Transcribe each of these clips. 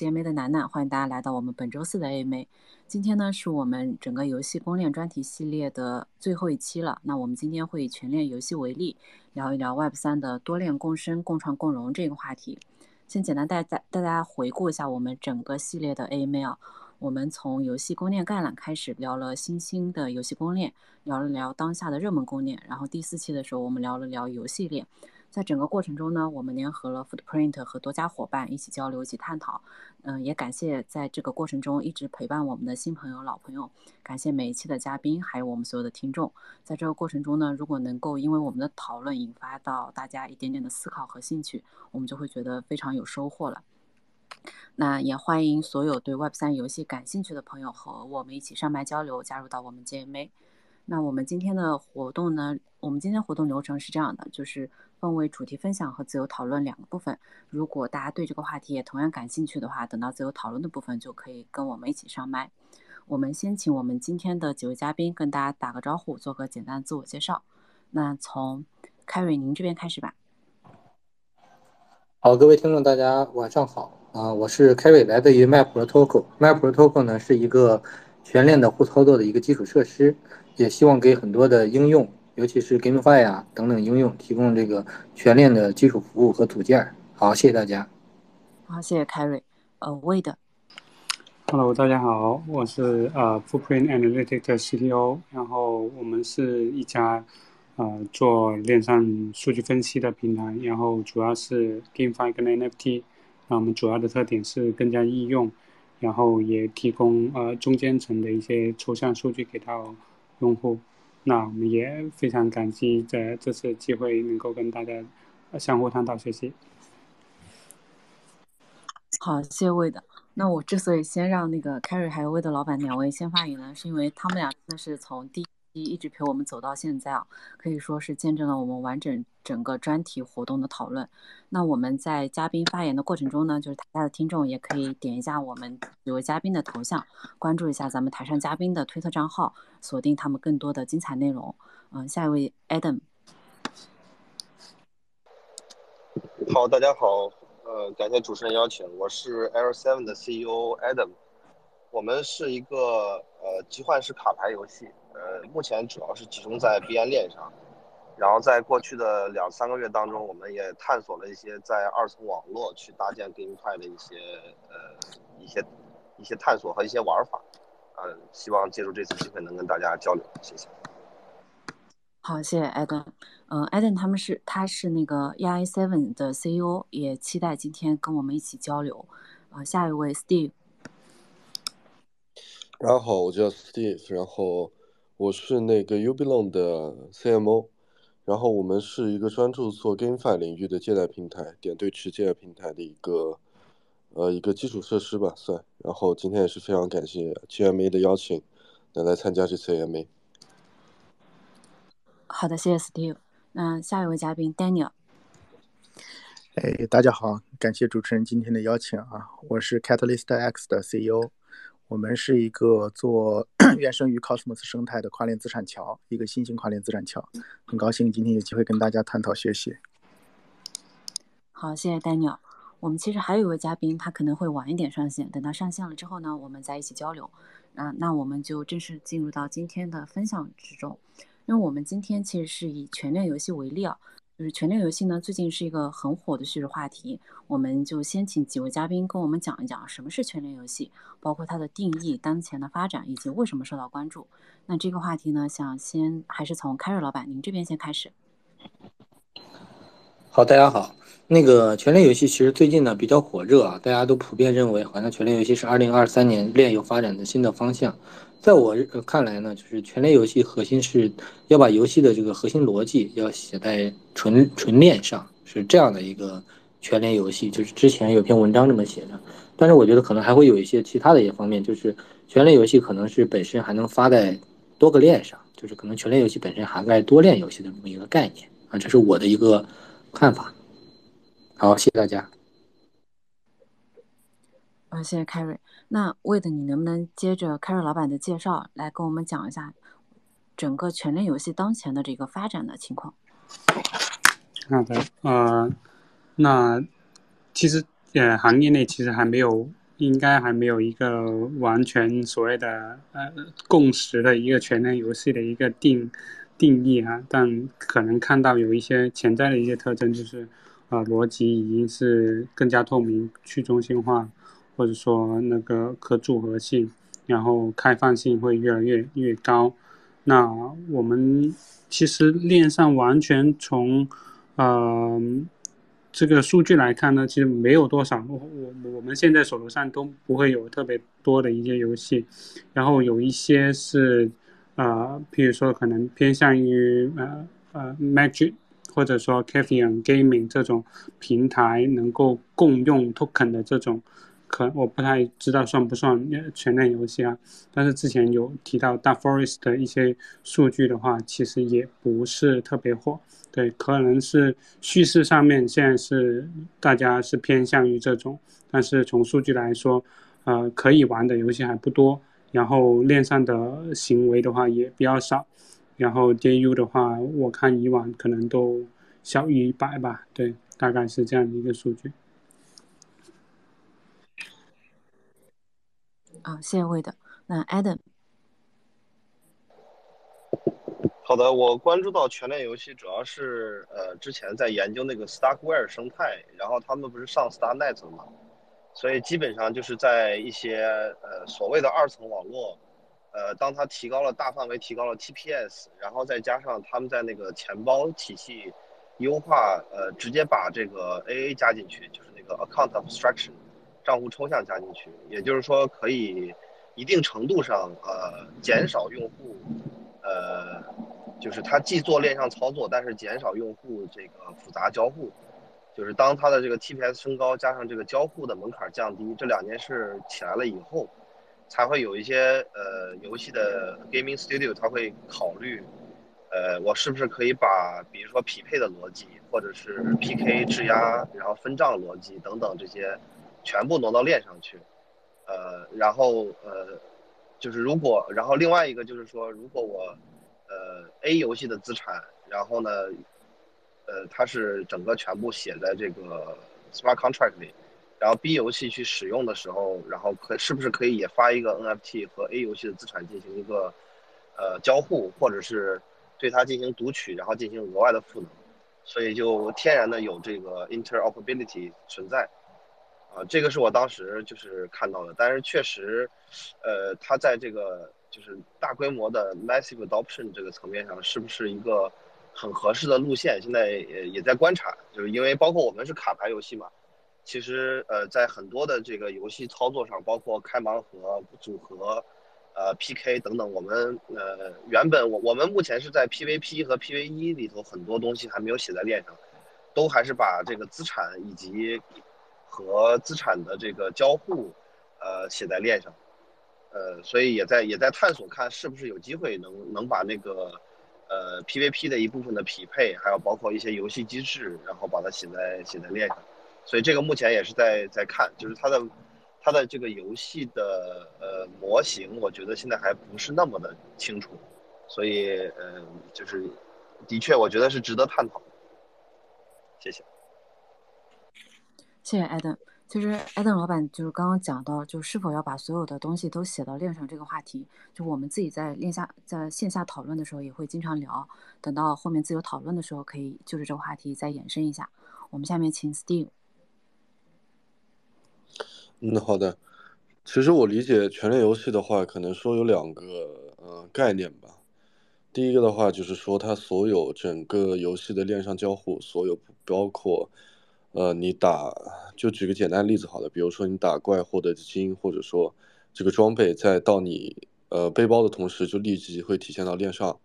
GMA 的楠楠，欢迎大家来到我们本周四的 AM。今天呢，是我们整个游戏公链专题系列的最后一期了。那我们今天会以全链游戏为例，聊一聊 Web 三的多链共生、共创共荣这个话题。先简单带大大家回顾一下我们整个系列的 AMA 啊。我们从游戏公链概览开始聊了新兴的游戏公链，聊了聊当下的热门公链。然后第四期的时候，我们聊了聊游戏链。在整个过程中呢，我们联合了 Footprint 和多家伙伴一起交流、一起探讨。嗯，也感谢在这个过程中一直陪伴我们的新朋友、老朋友。感谢每一期的嘉宾，还有我们所有的听众。在这个过程中呢，如果能够因为我们的讨论引发到大家一点点的思考和兴趣，我们就会觉得非常有收获了。那也欢迎所有对 Web 三游戏感兴趣的朋友和我们一起上麦交流，加入到我们 JMA。那我们今天的活动呢？我们今天活动流程是这样的，就是分为主题分享和自由讨论两个部分。如果大家对这个话题也同样感兴趣的话，等到自由讨论的部分就可以跟我们一起上麦。我们先请我们今天的几位嘉宾跟大家打个招呼，做个简单的自我介绍。那从凯瑞您这边开始吧。好，各位听众，大家晚上好啊！我是凯瑞，来自于 Map Protocol。Map Protocol 呢是一个全链的互操作的一个基础设施。也希望给很多的应用，尤其是 GameFi 啊等等应用提供这个全链的基础服务和组件。好，谢谢大家。好，谢谢 Carry。呃，Wade。Hello，大家好，我是呃 Footprint Analytics 的 CTO。然后我们是一家呃做链上数据分析的平台，然后主要是 GameFi 跟 NFT。那我们主要的特点是更加易用，然后也提供呃中间层的一些抽象数据给到。用户，那我们也非常感激在这次机会能够跟大家相互探讨学习。好，谢谢魏的。那我之所以先让那个 Carry 还有魏的老板两位先发言呢，是因为他们俩真的是从第。一直陪我们走到现在啊，可以说是见证了我们完整整个专题活动的讨论。那我们在嘉宾发言的过程中呢，就是台下的听众也可以点一下我们几位嘉宾的头像，关注一下咱们台上嘉宾的推特账号，锁定他们更多的精彩内容。嗯，下一位 Adam。好，大家好，呃，感谢主持人邀请，我是 L Seven 的 CEO Adam。我们是一个呃集换式卡牌游戏。呃，目前主要是集中在币安链上，然后在过去的两三个月当中，我们也探索了一些在二层网络去搭建 GameFi 的一些呃一些一些探索和一些玩法，呃，希望借助这次机会能跟大家交流，谢谢。好，谢谢艾登。嗯，艾登他们是他是那个 EI Seven 的 CEO，也期待今天跟我们一起交流。呃，下一位 Steve。大家好，我叫 Steve，然后。我是那个 Ubelong 的 CMO，然后我们是一个专注做 GameFi 领域的借贷平台，点对池借贷平台的一个呃一个基础设施吧算。然后今天也是非常感谢 GMA 的邀请，能来参加这次 AMA。好的，谢谢 Steve。那下一位嘉宾 Daniel。哎，大家好，感谢主持人今天的邀请啊，我是 Catalyst X 的 CEO。我们是一个做 原生于 Cosmos 生态的跨链资产桥，一个新型跨链资产桥。很高兴今天有机会跟大家探讨学习。好，谢谢 Daniel。我们其实还有一位嘉宾，他可能会晚一点上线，等他上线了之后呢，我们再一起交流。啊，那我们就正式进入到今天的分享之中。因为我们今天其实是以全链游戏为例啊。就是全链游戏呢，最近是一个很火的叙事话题。我们就先请几位嘉宾跟我们讲一讲什么是全链游戏，包括它的定义、当前的发展以及为什么受到关注。那这个话题呢，想先还是从凯瑞老板您这边先开始。好，大家好。那个全链游戏其实最近呢比较火热啊，大家都普遍认为好像全链游戏是二零二三年链游发展的新的方向。在我看来呢，就是全链游戏核心是要把游戏的这个核心逻辑要写在纯纯链上，是这样的一个全链游戏。就是之前有篇文章这么写的，但是我觉得可能还会有一些其他的一些方面，就是全链游戏可能是本身还能发在多个链上，就是可能全链游戏本身涵盖多链游戏的这么一个概念啊，这是我的一个看法。好，谢谢大家。啊，谢谢凯瑞。那魏的，你能不能接着凯瑞老板的介绍来跟我们讲一下整个全链游戏当前的这个发展的情况？好的，呃，那其实呃，行业内其实还没有应该还没有一个完全所谓的呃共识的一个全链游戏的一个定定义啊，但可能看到有一些潜在的一些特征，就是呃逻辑已经是更加透明、去中心化，或者说那个可组合性，然后开放性会越来越越高。那我们其实链上完全从呃。这个数据来看呢，其实没有多少。我我我们现在手头上都不会有特别多的一些游戏，然后有一些是，呃，譬如说可能偏向于呃呃 Magic 或者说 c a f e n Gaming 这种平台能够共用 Token 的这种，可我不太知道算不算全链游戏啊。但是之前有提到 Dark Forest 的一些数据的话，其实也不是特别火。对，可能是叙事上面现在是大家是偏向于这种，但是从数据来说，呃，可以玩的游戏还不多，然后链上的行为的话也比较少，然后 DAU 的话，我看以往可能都小于一百吧，对，大概是这样的一个数据。啊，谢谢魏的，那 Adam。好的，我关注到全链游戏主要是呃之前在研究那个 Starkware 生态，然后他们不是上 StarNet 了嘛，所以基本上就是在一些呃所谓的二层网络，呃当它提高了大范围提高了 TPS，然后再加上他们在那个钱包体系优化，呃直接把这个 AA 加进去，就是那个 Account Abstraction 账户抽象加进去，也就是说可以一定程度上呃减少用户呃。就是它既做链上操作，但是减少用户这个复杂交互。就是当它的这个 TPS 升高，加上这个交互的门槛降低，这两件事起来了以后，才会有一些呃游戏的 gaming studio 它会考虑，呃，我是不是可以把比如说匹配的逻辑，或者是 PK 质押，然后分账逻辑等等这些，全部挪到链上去。呃，然后呃，就是如果，然后另外一个就是说，如果我呃，A 游戏的资产，然后呢，呃，它是整个全部写在这个 smart contract 里，然后 B 游戏去使用的时候，然后可是不是可以也发一个 NFT 和 A 游戏的资产进行一个呃交互，或者是对它进行读取，然后进行额外的赋能，所以就天然的有这个 interoperability 存在，啊，这个是我当时就是看到的，但是确实，呃，它在这个。就是大规模的 massive adoption 这个层面上，是不是一个很合适的路线？现在也也在观察，就是因为包括我们是卡牌游戏嘛，其实呃，在很多的这个游戏操作上，包括开盲盒、组合、呃 PK 等等，我们呃原本我我们目前是在 PVP 和 PVE 里头很多东西还没有写在链上，都还是把这个资产以及和资产的这个交互呃写在链上。呃，所以也在也在探索，看是不是有机会能能把那个，呃，PVP 的一部分的匹配，还有包括一些游戏机制，然后把它写在写在链上。所以这个目前也是在在看，就是它的它的这个游戏的呃模型，我觉得现在还不是那么的清楚。所以呃，就是的确，我觉得是值得探讨。谢谢。谢谢艾登。其实艾登老板就是刚刚讲到，就是否要把所有的东西都写到链上这个话题，就我们自己在链下在线下讨论的时候也会经常聊。等到后面自由讨论的时候，可以就是这个话题再延伸一下。我们下面请 Steve。嗯，好的。其实我理解全链游戏的话，可能说有两个呃概念吧。第一个的话就是说，它所有整个游戏的链上交互，所有包括。呃，你打就举个简单例子好了，比如说你打怪获得的金，或者说这个装备在到你呃背包的同时，就立即会体现到链上，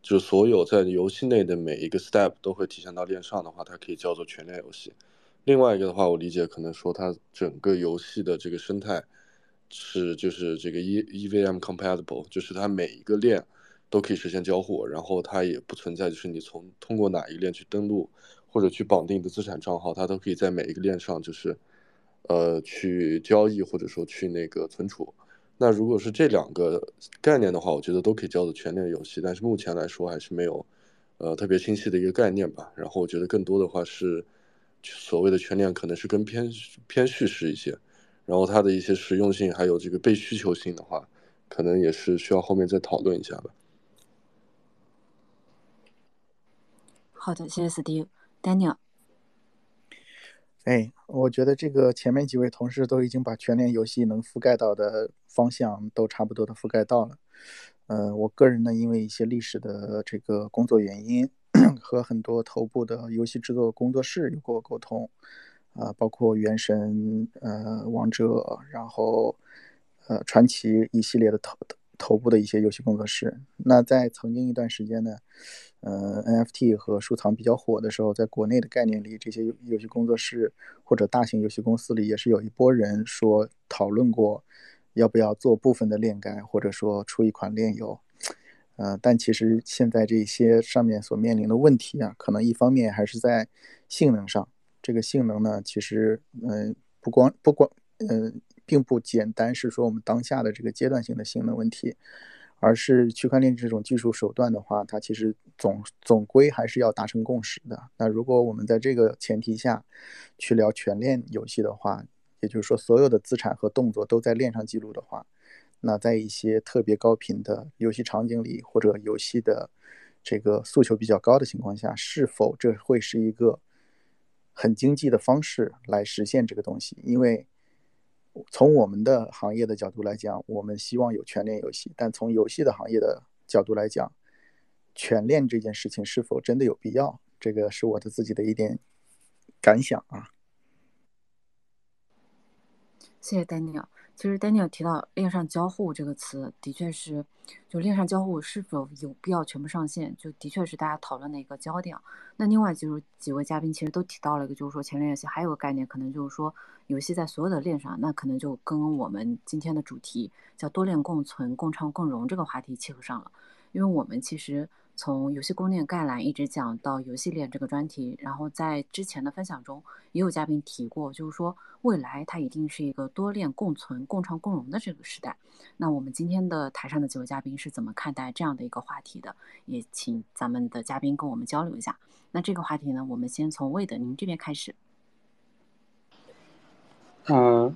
就是所有在游戏内的每一个 step 都会体现到链上的话，它可以叫做全链游戏。另外一个的话，我理解可能说它整个游戏的这个生态是就是这个 E EVM compatible，就是它每一个链都可以实现交互，然后它也不存在就是你从通过哪一链去登录。或者去绑定的资产账号，它都可以在每一个链上，就是，呃，去交易或者说去那个存储。那如果是这两个概念的话，我觉得都可以叫做全链游戏。但是目前来说还是没有，呃，特别清晰的一个概念吧。然后我觉得更多的话是，所谓的全链可能是更偏偏叙事一些。然后它的一些实用性还有这个被需求性的话，可能也是需要后面再讨论一下吧。好的，谢谢 Daniel，。哎，我觉得这个前面几位同事都已经把全链游戏能覆盖到的方向都差不多的覆盖到了。呃，我个人呢，因为一些历史的这个工作原因，和很多头部的游戏制作工作室有过沟通，啊，包括原神、呃王者，然后呃传奇一系列的头头部的一些游戏工作室。那在曾经一段时间呢。呃，NFT 和收藏比较火的时候，在国内的概念里，这些游戏工作室或者大型游戏公司里，也是有一波人说讨论过，要不要做部分的链改，或者说出一款链游。呃，但其实现在这些上面所面临的问题啊，可能一方面还是在性能上。这个性能呢，其实嗯，不光不光嗯，并不简单，是说我们当下的这个阶段性的性能问题。而是区块链这种技术手段的话，它其实总总归还是要达成共识的。那如果我们在这个前提下去聊全链游戏的话，也就是说所有的资产和动作都在链上记录的话，那在一些特别高频的游戏场景里，或者游戏的这个诉求比较高的情况下，是否这会是一个很经济的方式来实现这个东西？因为从我们的行业的角度来讲，我们希望有全链游戏，但从游戏的行业的角度来讲，全链这件事情是否真的有必要？这个是我的自己的一点感想啊。谢谢丹尼尔。其实 Daniel 提到链上交互这个词，的确是，就链上交互是否有必要全部上线，就的确是大家讨论的一个焦点。那另外就是几位嘉宾其实都提到了一个，就是说前链游戏还有个概念，可能就是说游戏在所有的链上，那可能就跟我们今天的主题叫多链共存、共创共荣这个话题契合上了，因为我们其实。从游戏公链概览一直讲到游戏链这个专题，然后在之前的分享中也有嘉宾提过，就是说未来它一定是一个多链共存、共创共荣的这个时代。那我们今天的台上的几位嘉宾是怎么看待这样的一个话题的？也请咱们的嘉宾跟我们交流一下。那这个话题呢，我们先从魏的您这边开始。呃。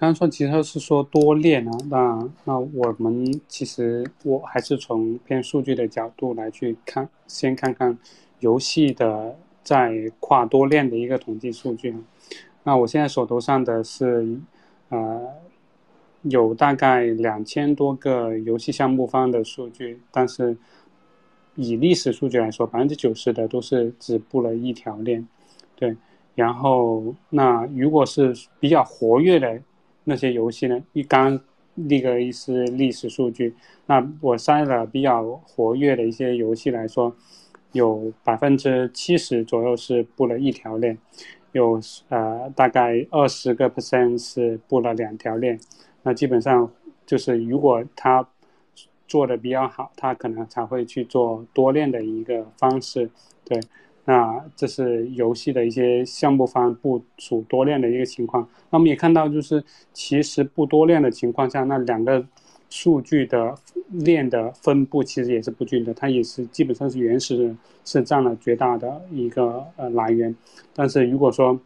刚说其实是说多链啊，那那我们其实我还是从偏数据的角度来去看，先看看游戏的在跨多链的一个统计数据啊。那我现在手头上的是，呃，有大概两千多个游戏项目方的数据，但是以历史数据来说，百分之九十的都是只布了一条链，对。然后那如果是比较活跃的。那些游戏呢？一刚那个一是历史数据，那我筛了比较活跃的一些游戏来说，有百分之七十左右是布了一条链，有呃大概二十个 percent 是布了两条链。那基本上就是如果他做的比较好，他可能才会去做多链的一个方式，对。那这是游戏的一些项目方部署多链的一个情况。那我们也看到，就是其实不多链的情况下，那两个数据的链的分布其实也是不均的，它也是基本上是原始是占了绝大的一个呃来源。但是如果说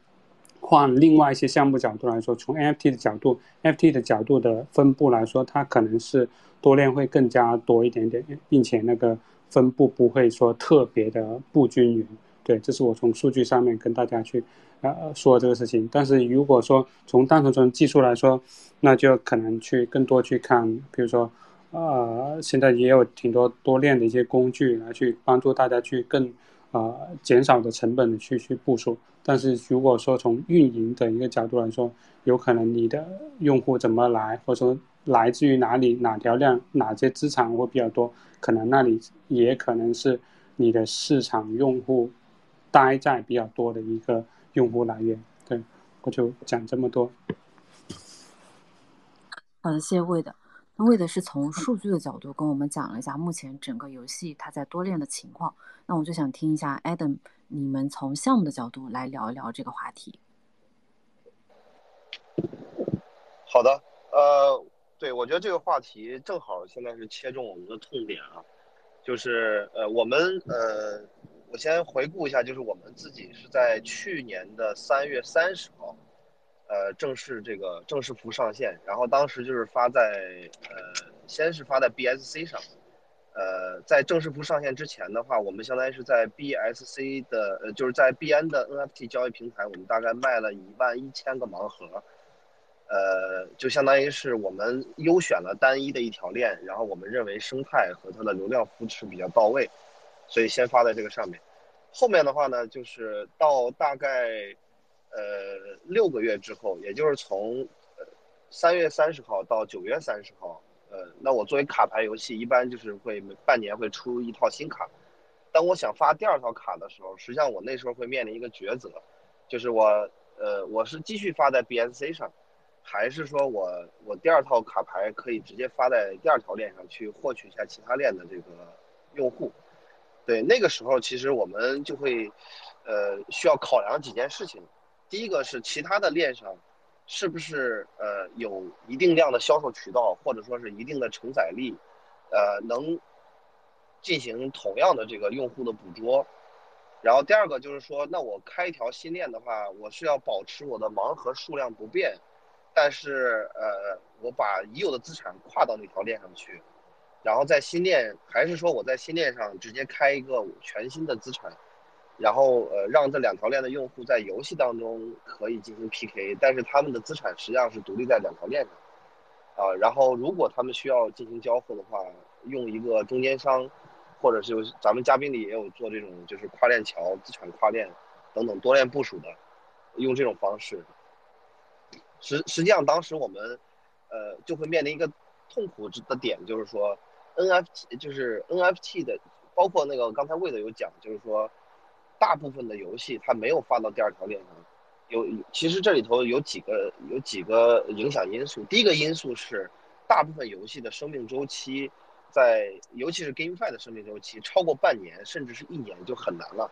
换另外一些项目角度来说，从 NFT 的角度，NFT 的角度的分布来说，它可能是多链会更加多一点点，并且那个分布不会说特别的不均匀。对，这是我从数据上面跟大家去，呃，说这个事情。但是如果说从单纯从技术来说，那就可能去更多去看，比如说，呃，现在也有挺多多链的一些工具来去帮助大家去更，呃，减少的成本去去部署。但是如果说从运营的一个角度来说，有可能你的用户怎么来，或者说来自于哪里，哪条链，哪些资产会比较多，可能那里也可能是你的市场用户。待在比较多的一个用户来源，对我就讲这么多。好的，谢谢魏的。那魏的是从数据的角度跟我们讲了一下目前整个游戏它在多链的情况。那我就想听一下 Adam，你们从项目的角度来聊一聊这个话题。好的，呃，对我觉得这个话题正好现在是切中我们的痛点啊，就是呃，我们呃。我先回顾一下，就是我们自己是在去年的三月三十号，呃正式这个正式服上线，然后当时就是发在呃先是发在 BSC 上，呃在正式服上线之前的话，我们相当于是在 BSC 的呃就是在币安的 NFT 交易平台，我们大概卖了一万一千个盲盒。呃，就相当于是我们优选了单一的一条链，然后我们认为生态和它的流量扶持比较到位，所以先发在这个上面。后面的话呢，就是到大概呃六个月之后，也就是从呃三月三十号到九月三十号，呃，那我作为卡牌游戏，一般就是会半年会出一套新卡。当我想发第二套卡的时候，实际上我那时候会面临一个抉择，就是我呃我是继续发在 BSC 上。还是说我我第二套卡牌可以直接发在第二条链上去获取一下其他链的这个用户，对，那个时候其实我们就会，呃，需要考量几件事情。第一个是其他的链上，是不是呃有一定量的销售渠道，或者说是一定的承载力，呃，能进行同样的这个用户的捕捉。然后第二个就是说，那我开一条新链的话，我是要保持我的盲盒数量不变。但是，呃，我把已有的资产跨到那条链上去，然后在新链，还是说我在新链上直接开一个全新的资产，然后呃，让这两条链的用户在游戏当中可以进行 PK，但是他们的资产实际上是独立在两条链上，啊，然后如果他们需要进行交互的话，用一个中间商，或者是咱们嘉宾里也有做这种就是跨链桥、资产跨链等等多链部署的，用这种方式。实实际上，当时我们，呃，就会面临一个痛苦的点，就是说，NFT 就是 NFT 的，包括那个刚才魏的有讲，就是说，大部分的游戏它没有发到第二条链上，有其实这里头有几个有几个影响因素。第一个因素是，大部分游戏的生命周期，在尤其是 GameFi 的生命周期超过半年甚至是一年就很难了。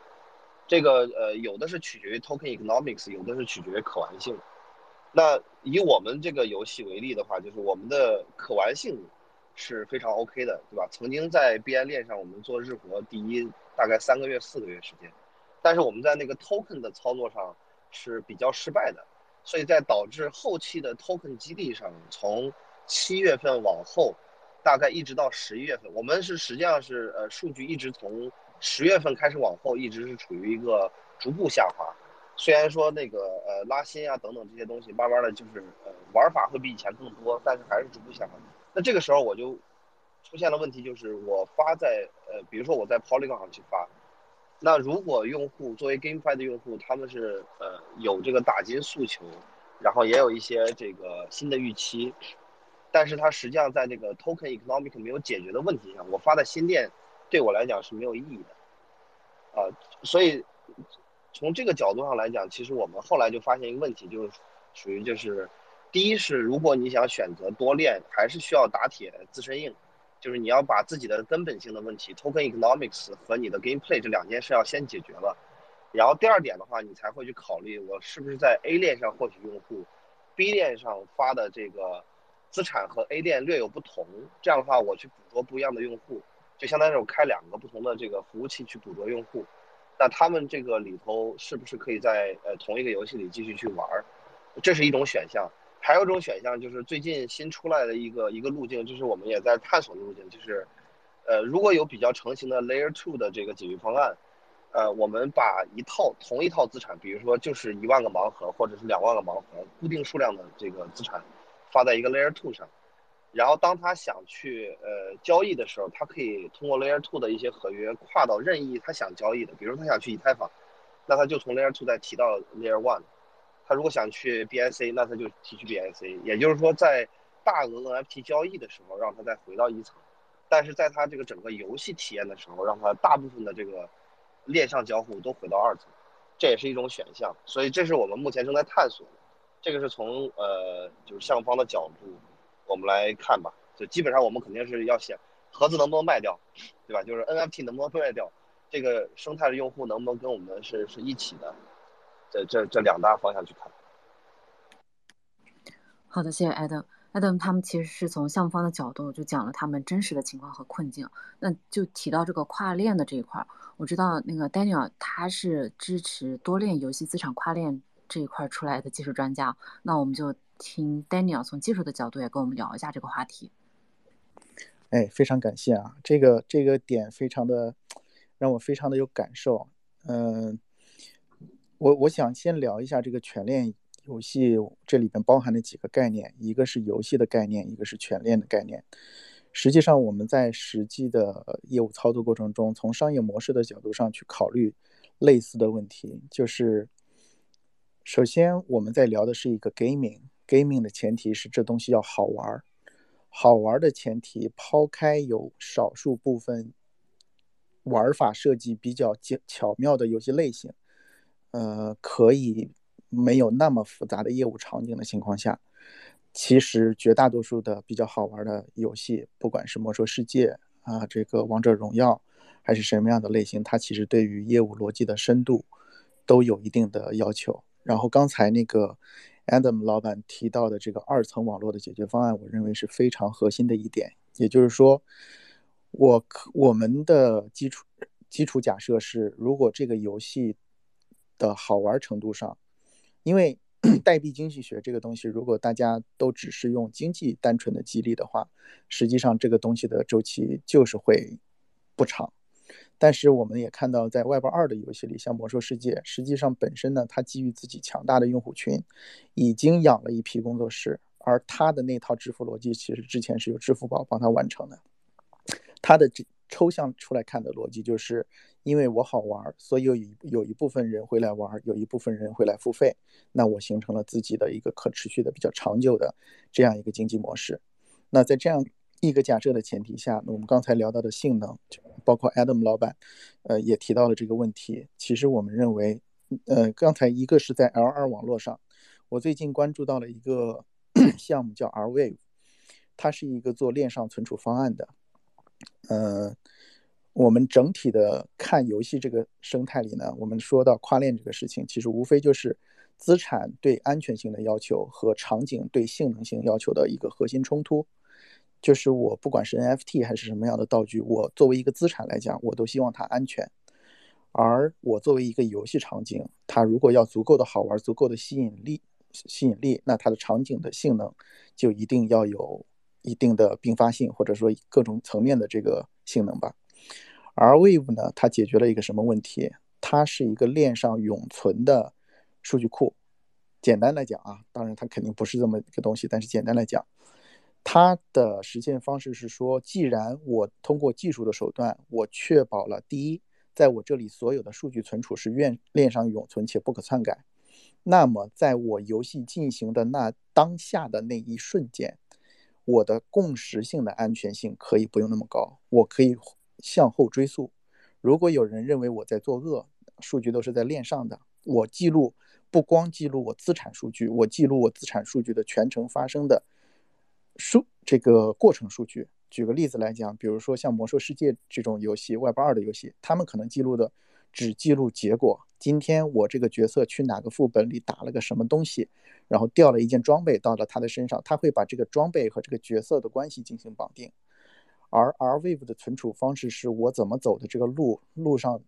这个呃，有的是取决于 Token Economics，有的是取决于可玩性。那以我们这个游戏为例的话，就是我们的可玩性是非常 OK 的，对吧？曾经在币安链上，我们做日活第一，大概三个月、四个月时间，但是我们在那个 token 的操作上是比较失败的，所以在导致后期的 token 基地上，从七月份往后，大概一直到十一月份，我们是实际上是呃数据一直从十月份开始往后，一直是处于一个逐步下滑。虽然说那个呃拉新啊等等这些东西，慢慢的就是呃玩法会比以前更多，但是还是逐步下滑。那这个时候我就出现了问题，就是我发在呃比如说我在 Polygon 上去发，那如果用户作为 GameFi 的用户，他们是呃有这个打金诉求，然后也有一些这个新的预期，但是它实际上在这个 Token e c o n o m i c 没有解决的问题上，我发在新店对我来讲是没有意义的，啊，所以。从这个角度上来讲，其实我们后来就发现一个问题，就是属于就是，第一是如果你想选择多链，还是需要打铁自身硬，就是你要把自己的根本性的问题，token economics 和你的 gameplay 这两件事要先解决了，然后第二点的话，你才会去考虑我是不是在 A 链上获取用户，B 链上发的这个资产和 A 链略有不同，这样的话我去捕捉不一样的用户，就相当于我开两个不同的这个服务器去捕捉用户。那他们这个里头是不是可以在呃同一个游戏里继续去玩儿？这是一种选项。还有一种选项就是最近新出来的一个一个路径，就是我们也在探索的路径，就是呃如果有比较成型的 Layer Two 的这个解决方案，呃我们把一套同一套资产，比如说就是一万个盲盒或者是两万个盲盒固定数量的这个资产，发在一个 Layer Two 上。然后当他想去呃交易的时候，他可以通过 Layer Two 的一些合约跨到任意他想交易的，比如他想去以太坊，那他就从 Layer Two 再提到 Layer One。他如果想去 B I C，那他就提取 B I C，。也就是说，在大额 NFT 交易的时候，让他再回到一层；但是在他这个整个游戏体验的时候，让他大部分的这个链上交互都回到二层，这也是一种选项。所以这是我们目前正在探索的。这个是从呃就是项目方的角度。我们来看吧，就基本上我们肯定是要想盒子能不能卖掉，对吧？就是 NFT 能不能卖掉，这个生态的用户能不能跟我们是是一起的，这这这两大方向去看。好的，谢谢 Adam。Adam 他们其实是从项目方的角度就讲了他们真实的情况和困境。那就提到这个跨链的这一块儿，我知道那个 Daniel 他是支持多链游戏资产跨链这一块出来的技术专家，那我们就听 Daniel 从技术的角度也跟我们聊一下这个话题。哎，非常感谢啊，这个这个点非常的让我非常的有感受。嗯，我我想先聊一下这个全链游戏这里边包含的几个概念，一个是游戏的概念，一个是全链的概念。实际上我们在实际的业务操作过程中，从商业模式的角度上去考虑类似的问题，就是首先我们在聊的是一个 gaming，gaming 的前提是这东西要好玩儿。好玩的前提，抛开有少数部分玩法设计比较巧巧妙的游戏类型，呃，可以没有那么复杂的业务场景的情况下，其实绝大多数的比较好玩的游戏，不管是魔兽世界啊，这个王者荣耀，还是什么样的类型，它其实对于业务逻辑的深度都有一定的要求。然后刚才那个。Adam 老板提到的这个二层网络的解决方案，我认为是非常核心的一点。也就是说，我我们的基础基础假设是，如果这个游戏的好玩程度上，因为 代币经济学这个东西，如果大家都只是用经济单纯的激励的话，实际上这个东西的周期就是会不长。但是我们也看到，在 Web 二的游戏里，像魔兽世界，实际上本身呢，它基于自己强大的用户群，已经养了一批工作室，而它的那套支付逻辑，其实之前是由支付宝帮它完成的。它的这抽象出来看的逻辑，就是因为我好玩，所以有一有一部分人会来玩，有一部分人会来付费，那我形成了自己的一个可持续的、比较长久的这样一个经济模式。那在这样。一个假设的前提下，我们刚才聊到的性能，包括 Adam 老板，呃，也提到了这个问题。其实我们认为，呃，刚才一个是在 L2 网络上，我最近关注到了一个 项目叫 R-Wave，它是一个做链上存储方案的。呃，我们整体的看游戏这个生态里呢，我们说到跨链这个事情，其实无非就是资产对安全性的要求和场景对性能性要求的一个核心冲突。就是我不管是 NFT 还是什么样的道具，我作为一个资产来讲，我都希望它安全。而我作为一个游戏场景，它如果要足够的好玩、足够的吸引力、吸引力，那它的场景的性能就一定要有一定的并发性，或者说各种层面的这个性能吧。而 Wave 呢，它解决了一个什么问题？它是一个链上永存的数据库。简单来讲啊，当然它肯定不是这么一个东西，但是简单来讲。它的实现方式是说，既然我通过技术的手段，我确保了第一，在我这里所有的数据存储是链链上永存且不可篡改，那么在我游戏进行的那当下的那一瞬间，我的共识性的安全性可以不用那么高，我可以向后追溯。如果有人认为我在作恶，数据都是在链上的，我记录不光记录我资产数据，我记录我资产数据的全程发生的。数这个过程数据，举个例子来讲，比如说像《魔兽世界》这种游戏，Web 二的游戏，他们可能记录的只记录结果。今天我这个角色去哪个副本里打了个什么东西，然后掉了一件装备到了他的身上，他会把这个装备和这个角色的关系进行绑定。而 R-Wave 的存储方式是我怎么走的这个路，路上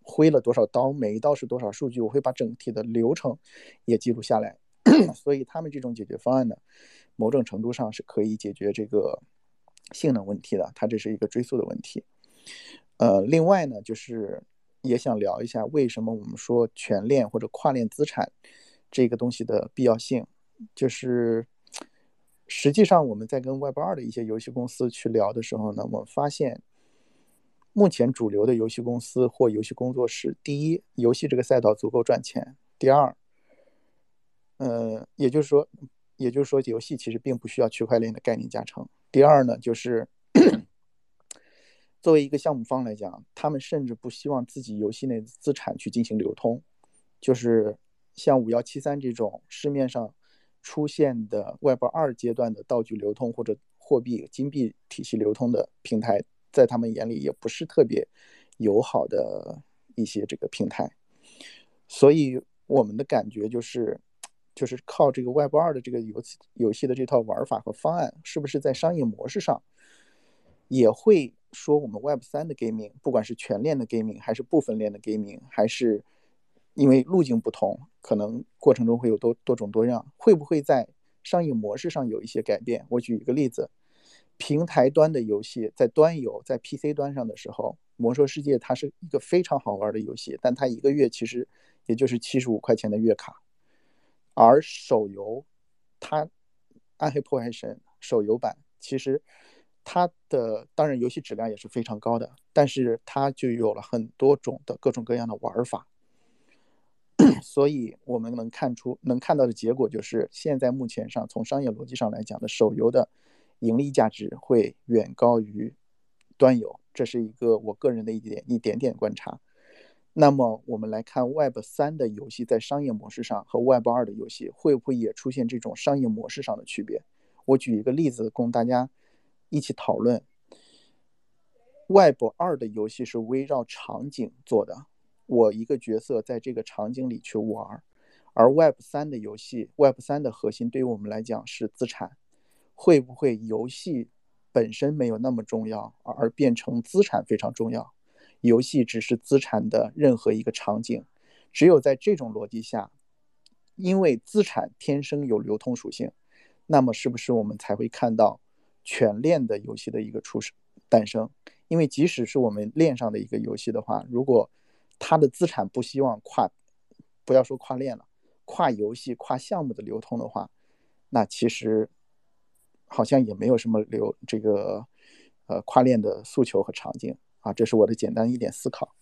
挥了多少刀，每一刀是多少数据，我会把整体的流程也记录下来。所以他们这种解决方案呢？某种程度上是可以解决这个性能问题的，它这是一个追溯的问题。呃，另外呢，就是也想聊一下为什么我们说全链或者跨链资产这个东西的必要性。就是实际上我们在跟 Web 二的一些游戏公司去聊的时候呢，我们发现目前主流的游戏公司或游戏工作室，第一，游戏这个赛道足够赚钱；第二，呃，也就是说。也就是说，游戏其实并不需要区块链的概念加成。第二呢，就是作为一个项目方来讲，他们甚至不希望自己游戏内的资产去进行流通。就是像五幺七三这种市面上出现的 Web 二阶段的道具流通或者货币金币体系流通的平台，在他们眼里也不是特别友好的一些这个平台。所以我们的感觉就是。就是靠这个 Web 二的这个游戏游戏的这套玩法和方案，是不是在商业模式上也会说我们 Web 三的 gaming，不管是全链的 gaming，还是部分链的 gaming，还是因为路径不同，可能过程中会有多多种多样，会不会在商业模式上有一些改变？我举一个例子，平台端的游戏在端游在 PC 端上的时候，《魔兽世界》它是一个非常好玩的游戏，但它一个月其实也就是七十五块钱的月卡，而手游它《暗黑破坏神》手游版其实它的当然游戏质量也是非常高的，但是它就有了很多种的各种各样的玩法。所以我们能看出，能看到的结果就是，现在目前上从商业逻辑上来讲的手游的盈利价值会远高于端游，这是一个我个人的一点一点点观察。那么我们来看 Web 三的游戏在商业模式上和 Web 二的游戏会不会也出现这种商业模式上的区别？我举一个例子供大家一起讨论。Web 二的游戏是围绕场景做的。我一个角色在这个场景里去玩，而 Web 三的游戏，Web 三的核心对于我们来讲是资产，会不会游戏本身没有那么重要，而变成资产非常重要？游戏只是资产的任何一个场景，只有在这种逻辑下，因为资产天生有流通属性，那么是不是我们才会看到全链的游戏的一个出生诞生？因为即使是我们链上的一个游戏的话，如果它的资产不希望跨，不要说跨链了，跨游戏、跨项目的流通的话，那其实好像也没有什么流这个呃跨链的诉求和场景啊。这是我的简单一点思考。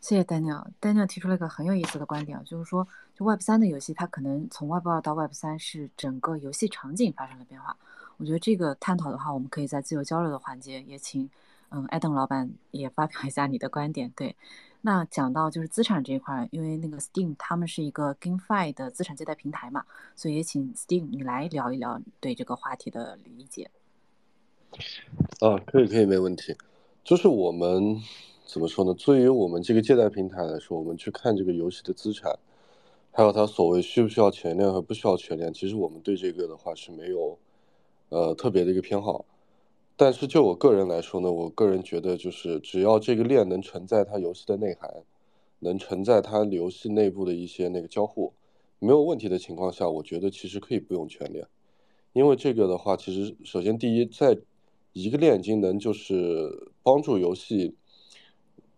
谢谢 Daniel，Daniel 提出了一个很有意思的观点，就是说，就 Web 三的游戏，它可能从 Web 二到 Web 三是整个游戏场景发生了变化。我觉得这个探讨的话，我们可以在自由交流的环节也请。嗯，艾登老板也发表一下你的观点。对，那讲到就是资产这一块，因为那个 Steam 他们是一个 GameFi 的资产借贷平台嘛，所以也请 Steam 你来聊一聊对这个话题的理解。啊，可以可以，没问题。就是我们怎么说呢？对于我们这个借贷平台来说，我们去看这个游戏的资产，还有它所谓需不需要全链和不需要全链，其实我们对这个的话是没有呃特别的一个偏好。但是就我个人来说呢，我个人觉得就是只要这个链能承载它游戏的内涵，能承载它游戏内部的一些那个交互，没有问题的情况下，我觉得其实可以不用全链，因为这个的话，其实首先第一，在一个链已经能就是帮助游戏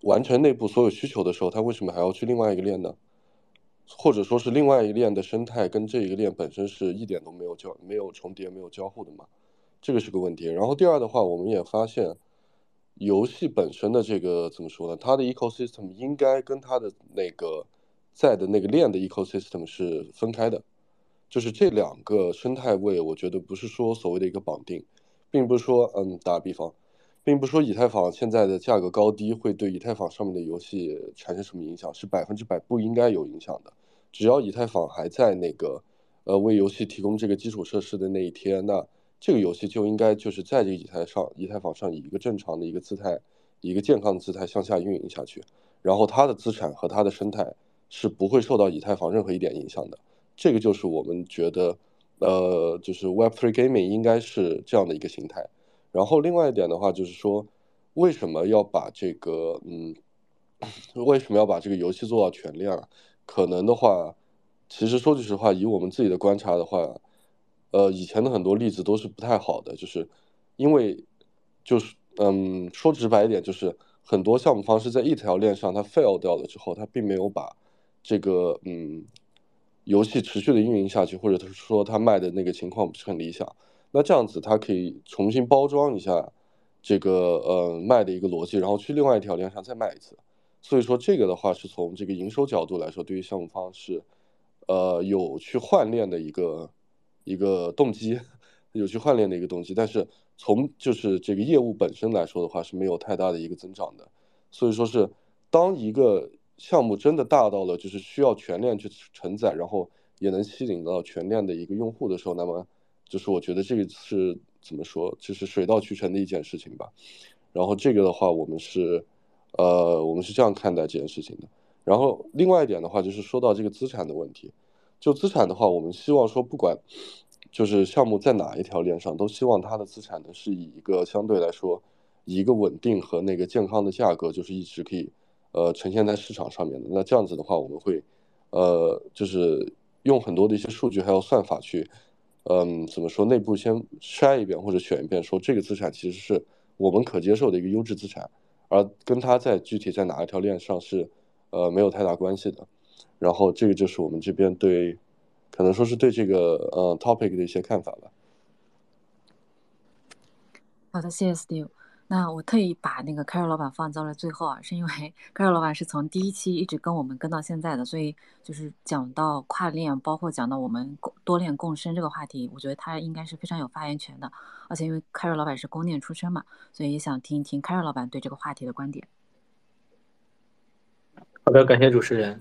完成内部所有需求的时候，它为什么还要去另外一个链呢？或者说是另外一个链的生态跟这一个链本身是一点都没有交没有重叠没有交互的嘛？这个是个问题，然后第二的话，我们也发现，游戏本身的这个怎么说呢？它的 ecosystem 应该跟它的那个在的那个链的 ecosystem 是分开的，就是这两个生态位，我觉得不是说所谓的一个绑定，并不是说，嗯，打比方，并不是说以太坊现在的价格高低会对以太坊上面的游戏产生什么影响，是百分之百不应该有影响的。只要以太坊还在那个，呃，为游戏提供这个基础设施的那一天，那。这个游戏就应该就是在这个以太上、以太坊上以一个正常的一个姿态、一个健康的姿态向下运营下去，然后它的资产和它的生态是不会受到以太坊任何一点影响的。这个就是我们觉得，呃，就是 Web3 Gaming 应该是这样的一个形态。然后另外一点的话就是说，为什么要把这个，嗯，为什么要把这个游戏做到全链？可能的话，其实说句实话，以我们自己的观察的话。呃，以前的很多例子都是不太好的，就是因为就是嗯，说直白一点，就是很多项目方是在一条链上它 fail 掉了之后，它并没有把这个嗯游戏持续的运营下去，或者他说他卖的那个情况不是很理想，那这样子它可以重新包装一下这个呃卖的一个逻辑，然后去另外一条链上再卖一次。所以说这个的话是从这个营收角度来说，对于项目方是呃有去换链的一个。一个动机，有去换链的一个动机，但是从就是这个业务本身来说的话是没有太大的一个增长的，所以说是当一个项目真的大到了就是需要全链去承载，然后也能吸引到全链的一个用户的时候，那么就是我觉得这个是怎么说，就是水到渠成的一件事情吧。然后这个的话，我们是呃我们是这样看待这件事情的。然后另外一点的话，就是说到这个资产的问题。就资产的话，我们希望说，不管就是项目在哪一条链上，都希望它的资产呢是以一个相对来说，以一个稳定和那个健康的价格，就是一直可以呃呈现在市场上面的。那这样子的话，我们会呃就是用很多的一些数据还有算法去，嗯，怎么说内部先筛一遍或者选一遍，说这个资产其实是我们可接受的一个优质资产，而跟它在具体在哪一条链上是呃没有太大关系的。然后这个就是我们这边对，可能说是对这个呃 topic 的一些看法吧。好的，谢谢 Steve。那我特意把那个凯尔老板放到了最后啊，是因为 凯尔老板是从第一期一直跟我们跟到现在的，所以就是讲到跨链，包括讲到我们多链共生这个话题，我觉得他应该是非常有发言权的。而且因为凯尔老板是公链出身嘛，所以也想听一听凯尔老板对这个话题的观点。好的，感谢主持人。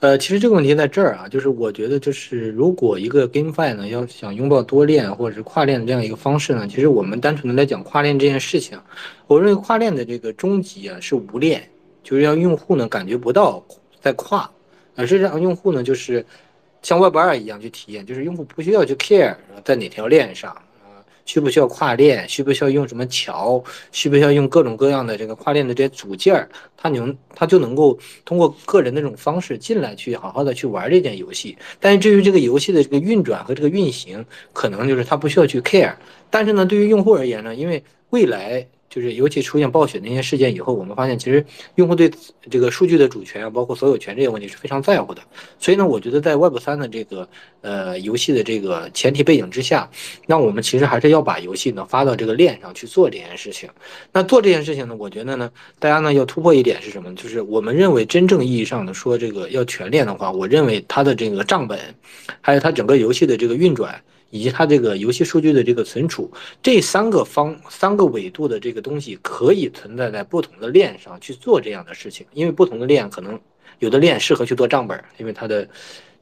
呃，其实这个问题在这儿啊，就是我觉得，就是如果一个 GameFi 呢要想拥抱多链或者是跨链的这样一个方式呢，其实我们单纯的来讲跨链这件事情，我认为跨链的这个终极啊是无链，就是让用户呢感觉不到在跨，而是让用户呢就是像 Web 二一样去体验，就是用户不需要去 care 在哪条链上。需不需要跨链？需不需要用什么桥？需不需要用各种各样的这个跨链的这些组件儿？他能，他就能够通过个人的这种方式进来，去好好的去玩这件游戏。但是至于这个游戏的这个运转和这个运行，可能就是他不需要去 care。但是呢，对于用户而言呢，因为未来。就是尤其出现暴雪那些事件以后，我们发现其实用户对这个数据的主权啊，包括所有权这些问题是非常在乎的。所以呢，我觉得在 Web 三的这个呃游戏的这个前提背景之下，那我们其实还是要把游戏呢发到这个链上去做这件事情。那做这件事情呢，我觉得呢，大家呢要突破一点是什么？就是我们认为真正意义上的说这个要全链的话，我认为它的这个账本，还有它整个游戏的这个运转。以及它这个游戏数据的这个存储，这三个方三个维度的这个东西，可以存在在不同的链上去做这样的事情，因为不同的链可能有的链适合去做账本，因为它的。